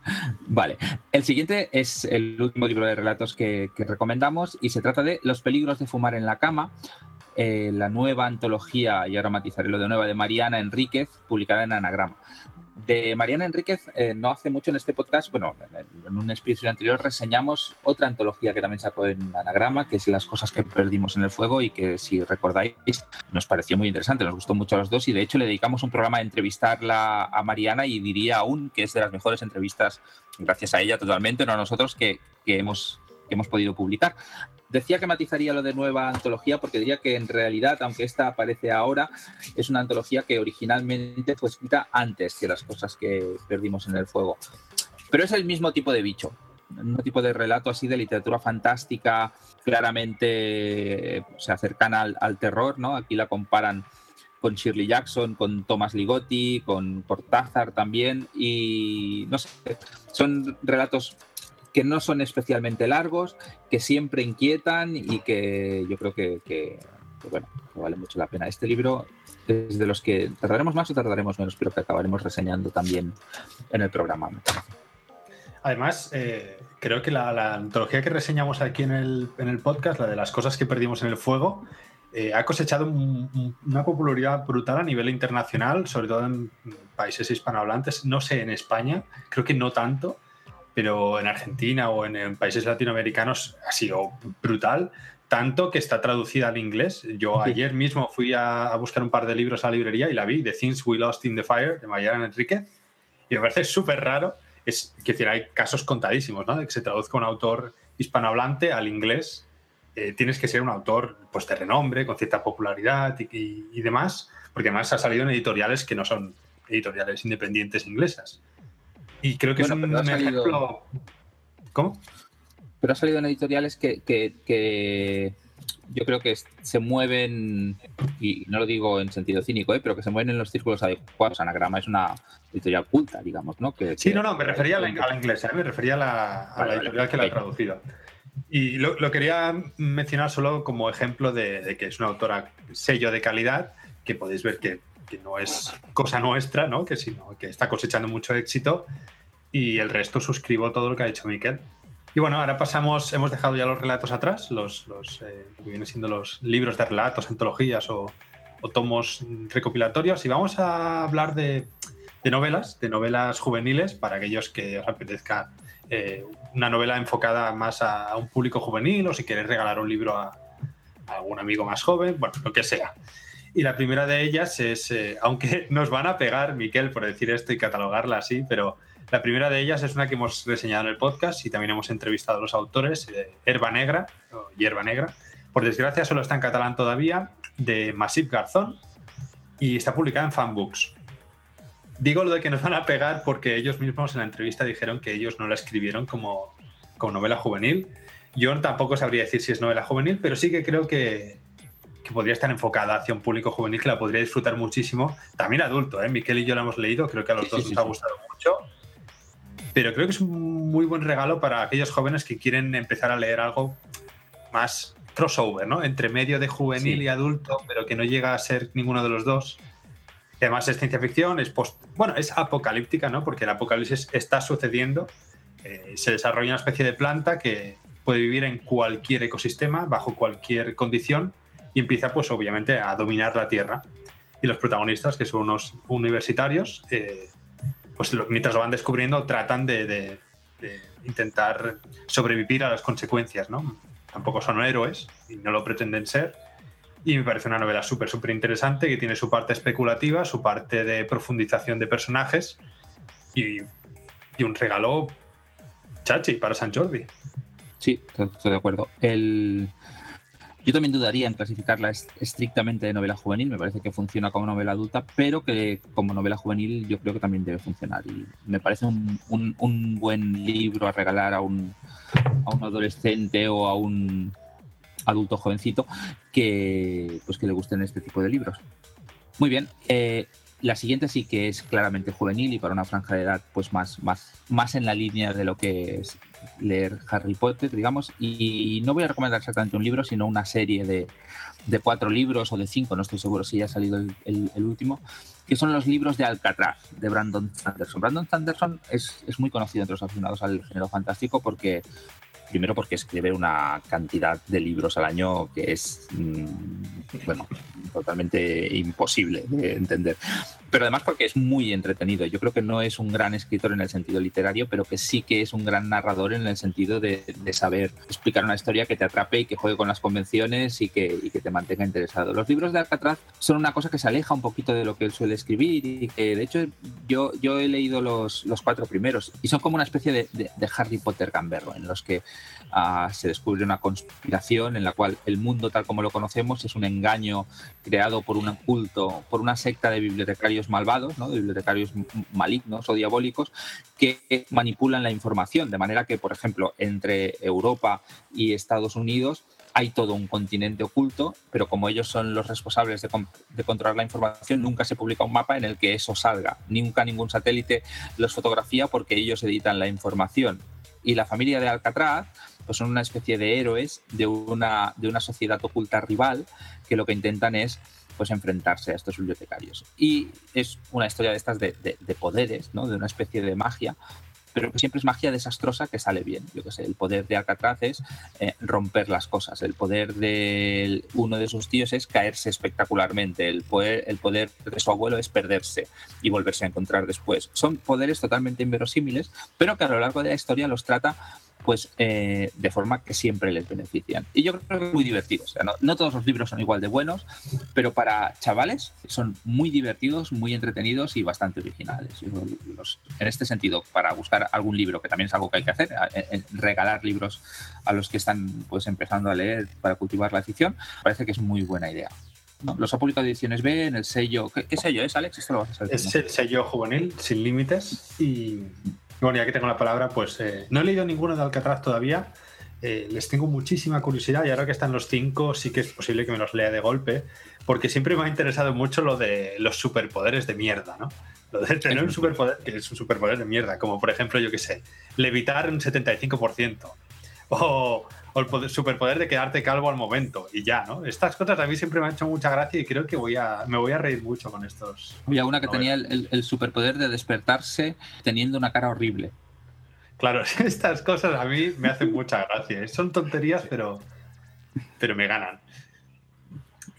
Vale, el siguiente es el último libro de relatos que, recomendamos y se trata de Los peligros de fumar en la cama, eh, la nueva antología, y ahora matizaré lo de nueva, de Mariana Enríquez, publicada en Anagrama de Mariana Enríquez, eh, no hace mucho en este podcast, bueno, en un episodio anterior reseñamos otra antología que también sacó en Anagrama, que es Las cosas que perdimos en el fuego y que si recordáis nos pareció muy interesante, nos gustó mucho a los dos y de hecho le dedicamos un programa a entrevistarla a Mariana y diría aún que es de las mejores entrevistas, gracias a ella totalmente, no a nosotros, que, que hemos, que hemos podido publicar. Decía que matizaría lo de nueva antología porque diría que en realidad, aunque esta aparece ahora, es una antología que originalmente fue escrita antes que las cosas que perdimos en el fuego. Pero es el mismo tipo de bicho, un tipo de relato así de literatura fantástica, claramente se acercan al, al terror, ¿no? Aquí la comparan con Shirley Jackson, con Thomas Ligotti, con Cortázar también, y no sé, son relatos que no son especialmente largos, que siempre inquietan y que yo creo que, bueno, vale mucho la pena. Este libro es de los que tardaremos más o tardaremos menos, pero que acabaremos reseñando también en el programa. Además, eh, creo que la, antología que reseñamos aquí en el, en el, podcast, la de las cosas que perdimos en el fuego, eh, ha cosechado una popularidad brutal a nivel internacional, sobre todo en países hispanohablantes. No sé, en España, creo que no tanto, pero en Argentina o en, países latinoamericanos ha sido brutal. Tanto que está traducida al inglés. Yo ayer mismo fui a, buscar un par de libros a la librería y la vi, The Things We Lost in the Fire, de Mayara Enrique. Y me parece súper raro. Es que decir, hay casos contadísimos, ¿no? De que se traduzca un autor hispanohablante al inglés eh, tienes que ser un autor pues, de renombre, con cierta popularidad y, demás, porque además ha salido en editoriales que no son editoriales independientes inglesas. Y creo que es un, ejemplo. ¿Cómo? Pero ha salido en editoriales que, yo creo que se mueven, y no lo digo en sentido cínico, ¿eh? pero que se mueven en los círculos adecuados. Anagrama es una editorial culta, digamos, ¿no? Que, sí, no, no, me refería a la, inglesa, ¿eh? me refería a la, editorial que la ha traducido. Y lo, quería mencionar solo como ejemplo de, que es una autora sello de calidad, que podéis ver que, no es cosa nuestra, ¿no? que, sino que está cosechando mucho éxito. Y el resto suscribo todo lo que ha dicho Miquel. Y bueno, ahora pasamos, hemos dejado ya los relatos atrás, los, los eh, que vienen siendo los libros de relatos, antologías o, tomos recopilatorios, y vamos a hablar de, novelas, de novelas juveniles, para aquellos que os apetezca eh, una novela enfocada más a, un público juvenil o si quieres regalar un libro a, algún amigo más joven, bueno, lo que sea. Y la primera de ellas es, eh, aunque nos van a pegar, Miquel, por decir esto y catalogarla así, pero la primera de ellas es una que hemos reseñado en el podcast y también hemos entrevistado a los autores, eh, Herba Negra, o Hierba Negra. Por desgracia solo está en catalán todavía, de Massive Garzón, y está publicada en Fanbooks. Digo lo de que nos van a pegar porque ellos mismos en la entrevista dijeron que ellos no la escribieron como, como novela juvenil. Yo tampoco sabría decir si es novela juvenil, pero sí que creo que, que podría estar enfocada hacia un público juvenil que la podría disfrutar muchísimo. También adulto, ¿eh? Miquel y yo la hemos leído, creo que a los dos nos ha gustado mucho. Pero creo que es un muy buen regalo para aquellos jóvenes que quieren empezar a leer algo más crossover, ¿no? Entre medio de juvenil y adulto, pero que no llega a ser ninguno de los dos además es ciencia ficción, es post, bueno, es apocalíptica, ¿no? Porque el apocalipsis está sucediendo. Eh, se desarrolla una especie de planta que puede vivir en cualquier ecosistema, bajo cualquier condición, y empieza, pues, obviamente, a dominar la Tierra. Y los protagonistas, que son unos universitarios, eh, pues mientras lo van descubriendo, tratan de, de, intentar sobrevivir a las consecuencias, ¿no? Tampoco son héroes y no lo pretenden ser, y me parece una novela súper, súper interesante que tiene su parte especulativa, su parte de profundización de personajes y, un regalo chachi para San Jordi. Sí, estoy de acuerdo. El... Yo también dudaría en clasificarla estrictamente de novela juvenil, me parece que funciona como novela adulta, pero que como novela juvenil yo creo que también debe funcionar. Y me parece un, buen libro a regalar a un, a un adolescente o a un adulto jovencito que, pues, que le gusten este tipo de libros. Muy bien. Eh, la siguiente sí que es claramente juvenil y para una franja de edad pues más, más, más en la línea de lo que es leer Harry Potter, digamos. Y no voy a recomendar exactamente un libro, sino una serie de, de cuatro libros o de cinco, no estoy seguro si ya ha salido el, el, último, que son los libros de Alcatraz, de Brandon Sanderson. Brandon Sanderson es, es, muy conocido entre los aficionados al género fantástico porque Primero porque escribe una cantidad de libros al año que es, mm, bueno, totalmente imposible de entender. Pero además porque es muy entretenido. Yo creo que no es un gran escritor en el sentido literario, pero que sí que es un gran narrador en el sentido de, saber explicar una historia que te atrape y que juegue con las convenciones y que, y que te mantenga interesado. Los libros de Alcatraz son una cosa que se aleja un poquito de lo que él suele escribir y que de hecho yo, yo he leído los, los cuatro primeros y son como una especie de, de Harry Potter gamberro en los que se descubre una conspiración en la cual el mundo tal como lo conocemos es un engaño creado por un culto, por una secta de bibliotecarios malvados, de bibliotecarios malignos o diabólicos, que manipulan la información, de manera que, por ejemplo, entre Europa y Estados Unidos hay todo un continente oculto, pero como ellos son los responsables de, de, controlar la información, nunca se publica un mapa en el que eso salga. Nunca ningún satélite los fotografía porque ellos editan la información. Y la familia de Alcatraz pues son una especie de héroes de una, de una sociedad oculta rival que lo que intentan es pues enfrentarse a estos bibliotecarios. Y es una historia de estas de, poderes, ¿no? de una especie de magia pero que siempre es magia desastrosa que sale bien. Yo que sé, el poder de Alcatraz es eh, romper las cosas, el poder de uno de sus tíos es caerse espectacularmente, el poder, el poder de su abuelo es perderse y volverse a encontrar después. Son poderes totalmente inverosímiles, pero que a lo largo de la historia los trata pues eh, de forma que siempre les benefician. Y yo creo que es muy divertido. O sea, no, todos los libros son igual de buenos, pero para chavales son muy divertidos, muy entretenidos y bastante originales. en este sentido, para buscar algún libro, que también es algo que hay que hacer, regalar libros a los que están pues empezando a leer para cultivar la ficción, parece que es muy buena idea. Los ha publicado Ediciones B en el sello. ¿Qué, sello es, Alex? Esto lo vas a saber. Es el sello juvenil, sin límites. Y bueno, ya que tengo la palabra, pues eh, no he leído ninguno de Alcatraz todavía. Eh, les tengo muchísima curiosidad y ahora que están los cinco, sí que es posible que me los lea de golpe, porque siempre me ha interesado mucho lo de los superpoderes de mierda, ¿no? Lo de tener un superpoder que es un superpoder de mierda, como por ejemplo, yo qué sé, levitar un 75%. O, o el superpoder de quedarte calvo al momento y ya, ¿no? Estas cosas a mí siempre me han hecho mucha gracia y creo que voy a, me voy a reír mucho con estos. Había una que tenía el, superpoder de despertarse teniendo una cara horrible. Claro, estas cosas a mí me hacen mucha gracia. ¿eh? Son tonterías, pero, pero me ganan.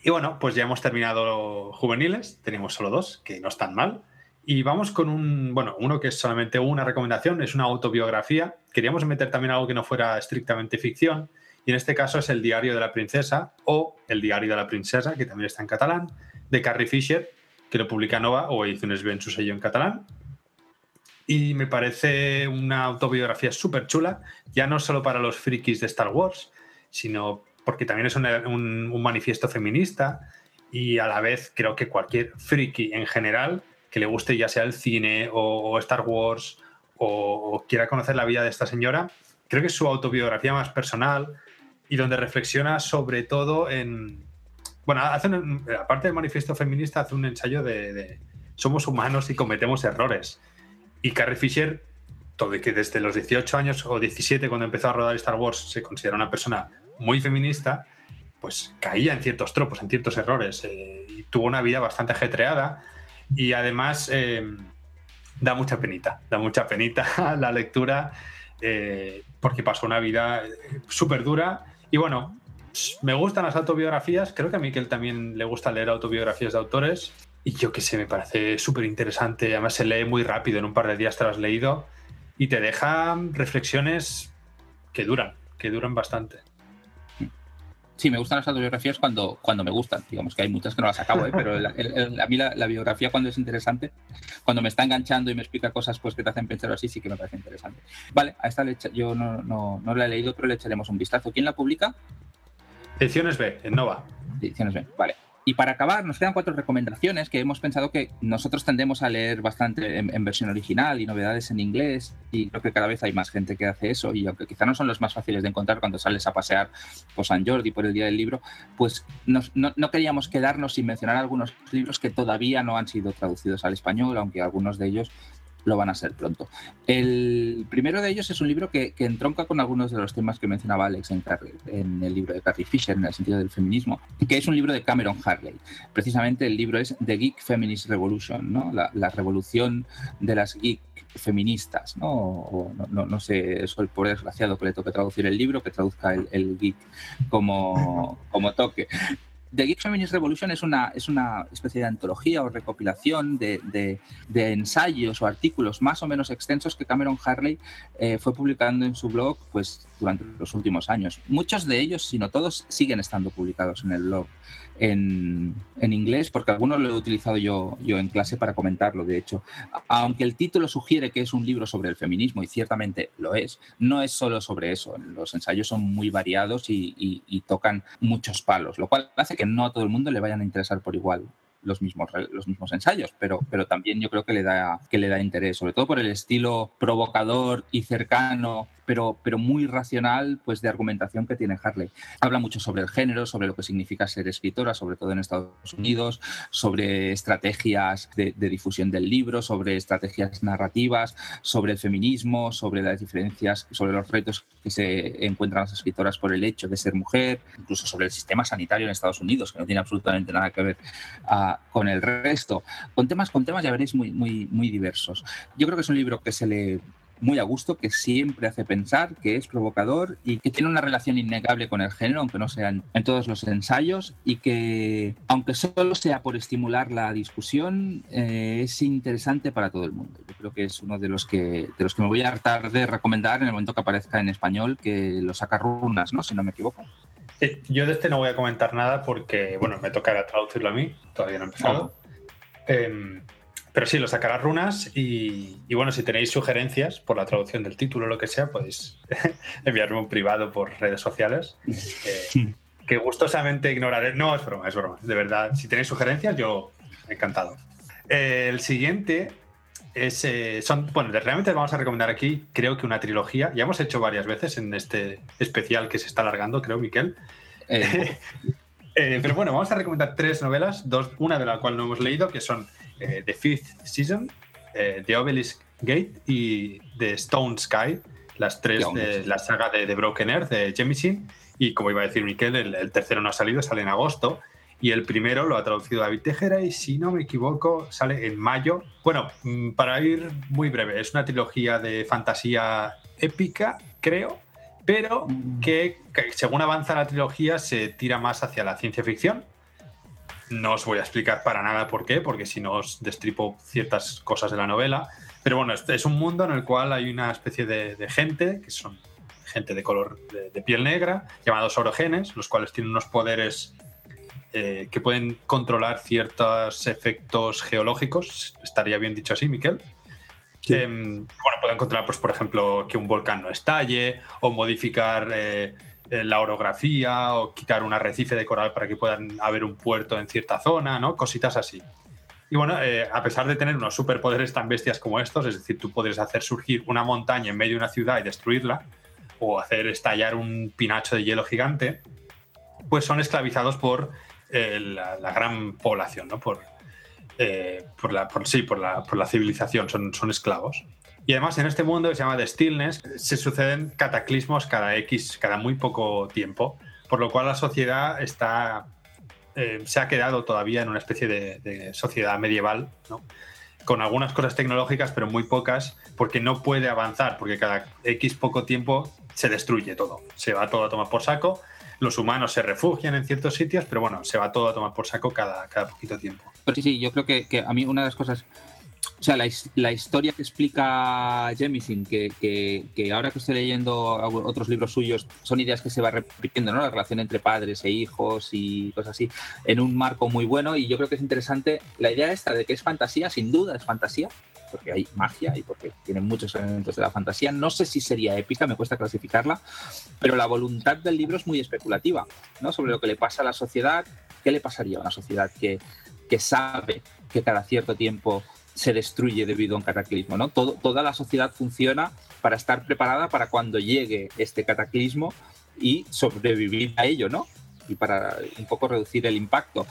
Y bueno, pues ya hemos terminado juveniles. Tenemos solo dos, que no están mal. Y vamos con un, bueno, uno que es solamente una recomendación, es una autobiografía. Queríamos meter también algo que no fuera estrictamente ficción, y en este caso es El diario de la princesa o El diario de la princesa, que también está en catalán, de Carrie Fisher, que lo publica Nova o Ediciones B en su sello en catalán. Y me parece una autobiografía súper chula, ya no solo para los frikis de Star Wars, sino porque también es un, un manifiesto feminista y a la vez creo que cualquier friki en general que le guste ya sea el cine o, Star Wars o, quiera conocer la vida de esta señora, creo que es su autobiografía más personal y donde reflexiona sobre todo en... Bueno, hace aparte del manifiesto feminista, hace un ensayo de, somos humanos y cometemos errores. Y Carrie Fisher, todo que desde los 18 años o 17 cuando empezó a rodar Star Wars se considera una persona muy feminista, pues caía en ciertos tropos, en ciertos errores. Eh, y tuvo una vida bastante ajetreada y además eh, da mucha penita, da mucha penita la lectura eh, porque pasó una vida eh, súper dura y bueno, me gustan las autobiografías, creo que a Miquel también le gusta leer autobiografías de autores. Y yo que sé, me parece súper interesante, además se lee muy rápido, en un par de días te lo has leído. Y te deja reflexiones que duran, que duran bastante. Sí, me gustan las autobiografías cuando, cuando me gustan. Digamos que hay muchas que no las acabo, ¿eh? pero a mí la, biografía cuando es interesante, cuando me está enganchando y me explica cosas pues, que te hacen pensar así, sí que me parece interesante. Vale, a esta le yo no, no, no, la he leído, pero le echaremos un vistazo. ¿Quién la publica? Ediciones B, en Nova. Ediciones B, vale. Y para acabar, nos quedan cuatro recomendaciones que hemos pensado que nosotros tendemos a leer bastante en, versión original y novedades en inglés y creo que cada vez hay más gente que hace eso y aunque quizá no son los más fáciles de encontrar cuando sales a pasear por San Jordi por el día del libro, pues no, no, queríamos quedarnos sin mencionar algunos libros que todavía no han sido traducidos al español, aunque algunos de ellos lo van a ser pronto. El primero de ellos es un libro que, entronca con algunos de los temas que mencionaba Alex en, en, el libro de Carrie Fisher, en el sentido del feminismo, que es un libro de Cameron Harley. Precisamente el libro es The Geek Feminist Revolution, ¿no? la, revolución de las geek feministas, ¿no? no, no, sé, eso el pobre desgraciado que le toque traducir el libro, que traduzca el, geek como, como toque. The Geek Feminist Revolution es una, es una especie de antología o recopilación de, ensayos o artículos más o menos extensos que Cameron Harley eh, fue publicando en su blog pues, durante los últimos años. Muchos de ellos, si no todos, siguen estando publicados en el blog en, inglés, porque algunos lo he utilizado yo, yo en clase para comentarlo, de hecho. Aunque el título sugiere que es un libro sobre el feminismo, y ciertamente lo es, no es solo sobre eso. Los ensayos son muy variados y, y tocan muchos palos, lo cual hace que no a todo el mundo le vayan a interesar por igual los mismos, los mismos ensayos, pero, pero también yo creo que le, da, que le da interés, sobre todo por el estilo provocador y cercano, pero, pero muy racional pues, de argumentación que tiene Harley. Habla mucho sobre el género, sobre lo que significa ser escritora, sobre todo en Estados Unidos, sobre estrategias de, difusión del libro, sobre estrategias narrativas, sobre el feminismo, sobre las diferencias, sobre los retos que se encuentran las escritoras por el hecho de ser mujer, incluso sobre el sistema sanitario en Estados Unidos, que no tiene absolutamente nada que ver a, con el resto, con temas, con temas ya veréis muy, muy, muy diversos. Yo creo que es un libro que se lee muy a gusto, que siempre hace pensar, que es provocador y que tiene una relación innegable con el género, aunque no sean en todos los ensayos, y que, aunque solo sea por estimular la discusión, eh, es interesante para todo el mundo. Yo creo que es uno de los que, de los que me voy a hartar de recomendar en el momento que aparezca en español, que lo saca Runas, ¿no? Si no me equivoco. yo de este no voy a comentar nada porque, bueno, me tocará traducirlo a mí, todavía no he empezado. Em, pero sí, lo sacará runas y, bueno, si tenéis sugerencias por la traducción del título o lo que sea, podéis enviarme un privado por redes sociales. Eh, que gustosamente ignoraré. No, es broma, es broma. De verdad, si tenéis sugerencias, yo encantado. Eh, el siguiente es. Eh, son, bueno, realmente vamos a recomendar aquí, creo que una trilogía. Ya hemos hecho varias veces en este especial que se está alargando, creo, Miquel. pero bueno, vamos a recomendar tres novelas, dos, una de la cual no hemos leído, que son eh, The Fifth Season, eh, The Obelisk Gate y The Stone Sky, las tres de la saga de, The Broken Earth de Jemisin. Y como iba a decir Miquel, el, tercero no ha salido, sale en agosto. Y el primero lo ha traducido David Tejera y si no me equivoco sale en mayo. Bueno, mm, para ir muy breve, es una trilogía de fantasía épica, creo, pero mm. que, según avanza la trilogía se tira más hacia la ciencia ficción no os voy a explicar para nada por qué, porque si no os destripo ciertas cosas de la novela. Pero bueno, es, un mundo en el cual hay una especie de, gente, que son gente de color de, piel negra, llamados orogenes, los cuales tienen unos poderes eh, que pueden controlar ciertos efectos geológicos. Estaría bien dicho así, Miquel. Em, bueno, pueden controlar, pues, por ejemplo, que un volcán no estalle o modificar eh, eh, la orografía o quitar un arrecife de coral para que puedan haber un puerto en cierta zona, ¿no? Cositas así. Y bueno, eh, a pesar de tener unos superpoderes tan bestias como estos, es decir, tú puedes hacer surgir una montaña en medio de una ciudad y destruirla, o hacer estallar un pinacho de hielo gigante, pues son esclavizados por eh, la, gran población, ¿no? Por, por la, sí, por la, por la civilización, son, son esclavos. Y además en este mundo que se llama The Stillness se suceden cataclismos cada X, cada muy poco tiempo, por lo cual la sociedad está, eh, se ha quedado todavía en una especie de, sociedad medieval, ¿no? con algunas cosas tecnológicas, pero muy pocas, porque no puede avanzar, porque cada X poco tiempo se destruye todo, se va todo a tomar por saco, los humanos se refugian en ciertos sitios, pero bueno, se va todo a tomar por saco cada, cada poquito tiempo. Sí, sí, yo creo que, que a mí una de las cosas o sea, la, historia que explica Jemisin, que, que, ahora que estoy leyendo otros libros suyos, son ideas que se va repitiendo, ¿no? La relación entre padres e hijos y cosas así, en un marco muy bueno. Y yo creo que es interesante la idea esta de que es fantasía, sin duda es fantasía, porque hay magia y porque tiene muchos elementos de la fantasía. No sé si sería épica, me cuesta clasificarla, pero la voluntad del libro es muy especulativa, ¿no? Sobre lo que le pasa a la sociedad, qué le pasaría a una sociedad que, que sabe que cada cierto tiempo se destruye debido a un cataclismo. ¿no? Toda la sociedad funciona para estar preparada para cuando llegue este cataclismo y sobrevivir a ello, ¿no? Y para un poco reducir el impacto.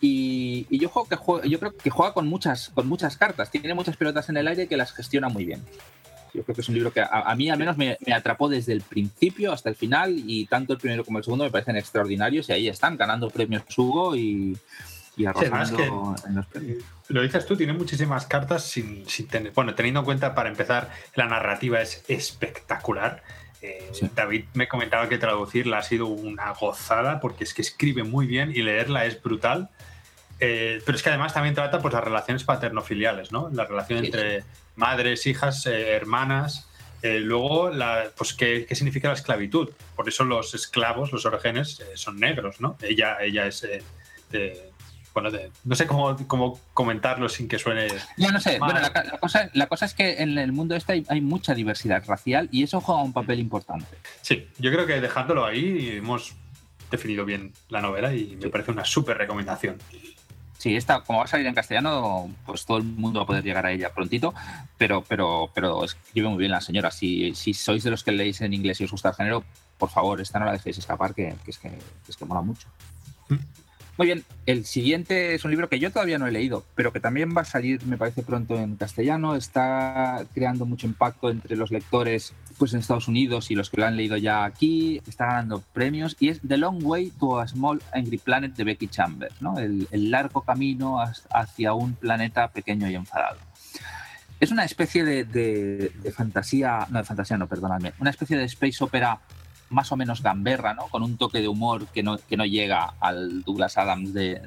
Y, yo, juego que yo creo que juega con muchas, con muchas cartas, tiene muchas pelotas en el aire que las gestiona muy bien. Yo creo que es un libro que a, mí al menos me, me, atrapó desde el principio hasta el final y tanto el primero como el segundo me parecen extraordinarios y ahí están ganando premios Hugo y, y arrasando en los premios lo dices tú, tiene muchísimas cartas sin, tener. Bueno, teniendo en cuenta, para empezar, la narrativa es espectacular. Eh, David me comentaba que traducirla ha sido una gozada porque es que escribe muy bien y leerla es brutal. Eh, pero es que además también trata pues, las relaciones paterno-filiales, ¿no? La relación entre madres, hijas, eh, hermanas. luego, la, pues, ¿qué, ¿qué, significa la esclavitud? Por eso los esclavos, los orígenes, son negros, ¿no? Ella, ella es de, bueno, no sé cómo, cómo, comentarlo sin que suene. Ya no sé. Bueno, la, cosa, la cosa es que en el mundo este hay, mucha diversidad racial y eso juega un papel importante. Sí, yo creo que dejándolo ahí hemos definido bien la novela y me parece una súper recomendación. Sí, esta, como va a salir en castellano, pues todo el mundo va a poder llegar a ella prontito, pero, pero, pero escribe muy bien la señora. Si, si sois de los que leéis en inglés y os gusta el género, por favor, esta no la dejéis escapar, que, es, que, que es que mola mucho. Mm. Muy bien, el siguiente es un libro que yo todavía no he leído, pero que también va a salir, me parece, pronto en castellano. Está creando mucho impacto entre los lectores pues, en Estados Unidos y los que lo han leído ya aquí. Está ganando premios y es The Long Way to a Small Angry Planet de Becky Chambers, ¿no? el, largo camino hacia un planeta pequeño y enfadado. es una especie de, fantasía, no de fantasía, no, perdonadme, una especie de space opera más o menos gamberra, ¿no? Con un toque de humor que no, que no llega al Douglas Adams de,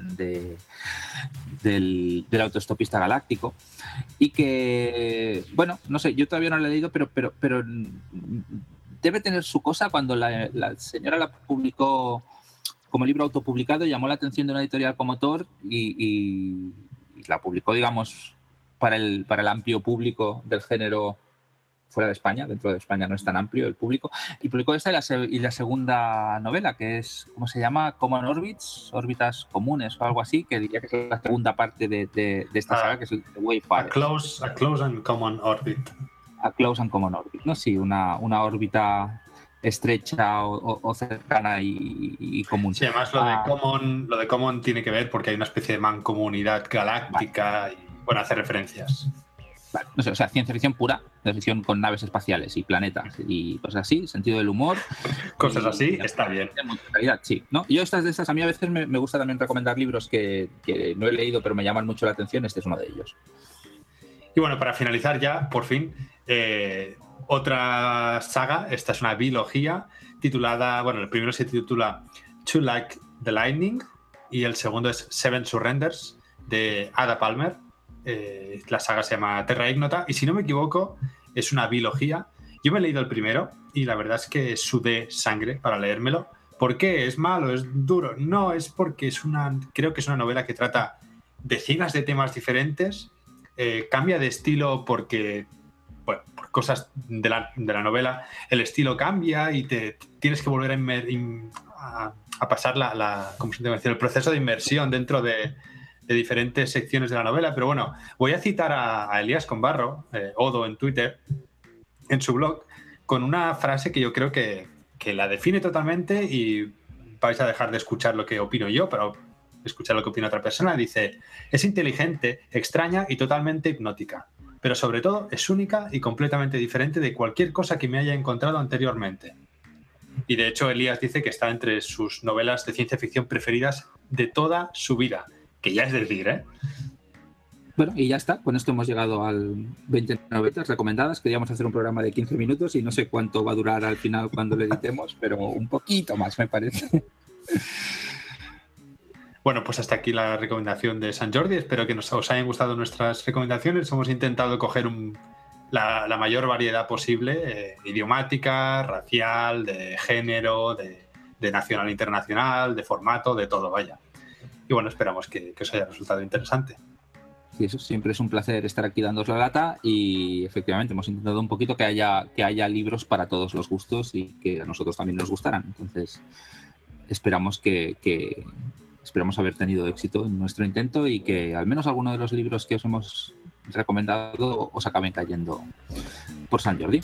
del, autoestopista galáctico. Y que, bueno, no sé, yo todavía no lo he leído, pero, pero, pero debe tener su cosa cuando la, señora la publicó como libro autopublicado, llamó la atención de una editorial como Thor y, la publicó, digamos, para el, para el amplio público del género fuera de España, dentro de España no es tan amplio el público, y publicó esta y la, segunda novela, que es, ¿cómo se llama? Common Orbits, órbitas comunes o algo así, que diría que es la segunda parte de, esta ah, saga, que es el Wayfarer. A close, a close and Common Orbit. A Close and Common Orbit, ¿no? Sí, una, una órbita estrecha o, cercana y, común. Sí, además lo, de ah. common, lo de Common tiene que ver porque hay una especie de mancomunidad galáctica y, bueno, hace referencias no sé, o sea, ciencia ficción pura, ciencia ficción con naves espaciales y planetas y cosas así, sentido del humor. Cosas así, está bien. Calidad, sí. ¿no? Yo estas de estas, a mí a veces me, gusta también recomendar libros que, no he leído pero me llaman mucho la atención, este es uno de ellos. Y bueno, para finalizar ya, por fin, eh, otra saga, esta es una biología titulada, bueno, el primero se titula To Like the Lightning y el segundo es Seven Surrenders de Ada Palmer eh, la saga se llama Terra Ignota y si no me equivoco es una biología. Yo me he leído el primero y la verdad es que sudé sangre para leérmelo. ¿Por qué? ¿Es malo? ¿Es duro? No, es porque es una, creo que es una novela que trata decenas de temas diferentes, eh, cambia de estilo porque, bueno, por cosas de la, novela, el estilo cambia y te tienes que volver a, a, pasar la, la el proceso de inmersión dentro de, de diferentes secciones de la novela, pero bueno, voy a citar a, Elías Conbarro, eh, Odo en Twitter, en su blog, con una frase que yo creo que, que, la define totalmente y vais a dejar de escuchar lo que opino yo, pero escuchar lo que opina otra persona. Dice, es inteligente, extraña y totalmente hipnótica, pero sobre todo es única y completamente diferente de cualquier cosa que me haya encontrado anteriormente. Y de hecho, Elías dice que está entre sus novelas de ciencia ficción preferidas de toda su vida que ya es decir, ¿eh? Bueno, y ya está. Con esto hemos llegado al 20 novelas recomendadas. Queríamos hacer un programa de 15 minutos y no sé cuánto va a durar al final cuando lo editemos, pero un poquito más, me parece. Bueno, pues hasta aquí la recomendación de San Jordi. Espero que nos, os hayan gustado nuestras recomendaciones. Hemos intentado coger la, mayor variedad posible, eh, idiomática, racial, de género, de, de nacional internacional, de formato, de todo, vaya. Y bueno, esperamos que, os haya resultado interesante. Sí, eso siempre es un placer estar aquí dándos la lata y efectivamente hemos intentado un poquito que haya, que haya libros para todos los gustos y que a nosotros también nos gustaran. Entonces, esperamos que, que esperamos haber tenido éxito en nuestro intento y que al menos alguno de los libros que os hemos recomendado os acaben cayendo por San Jordi.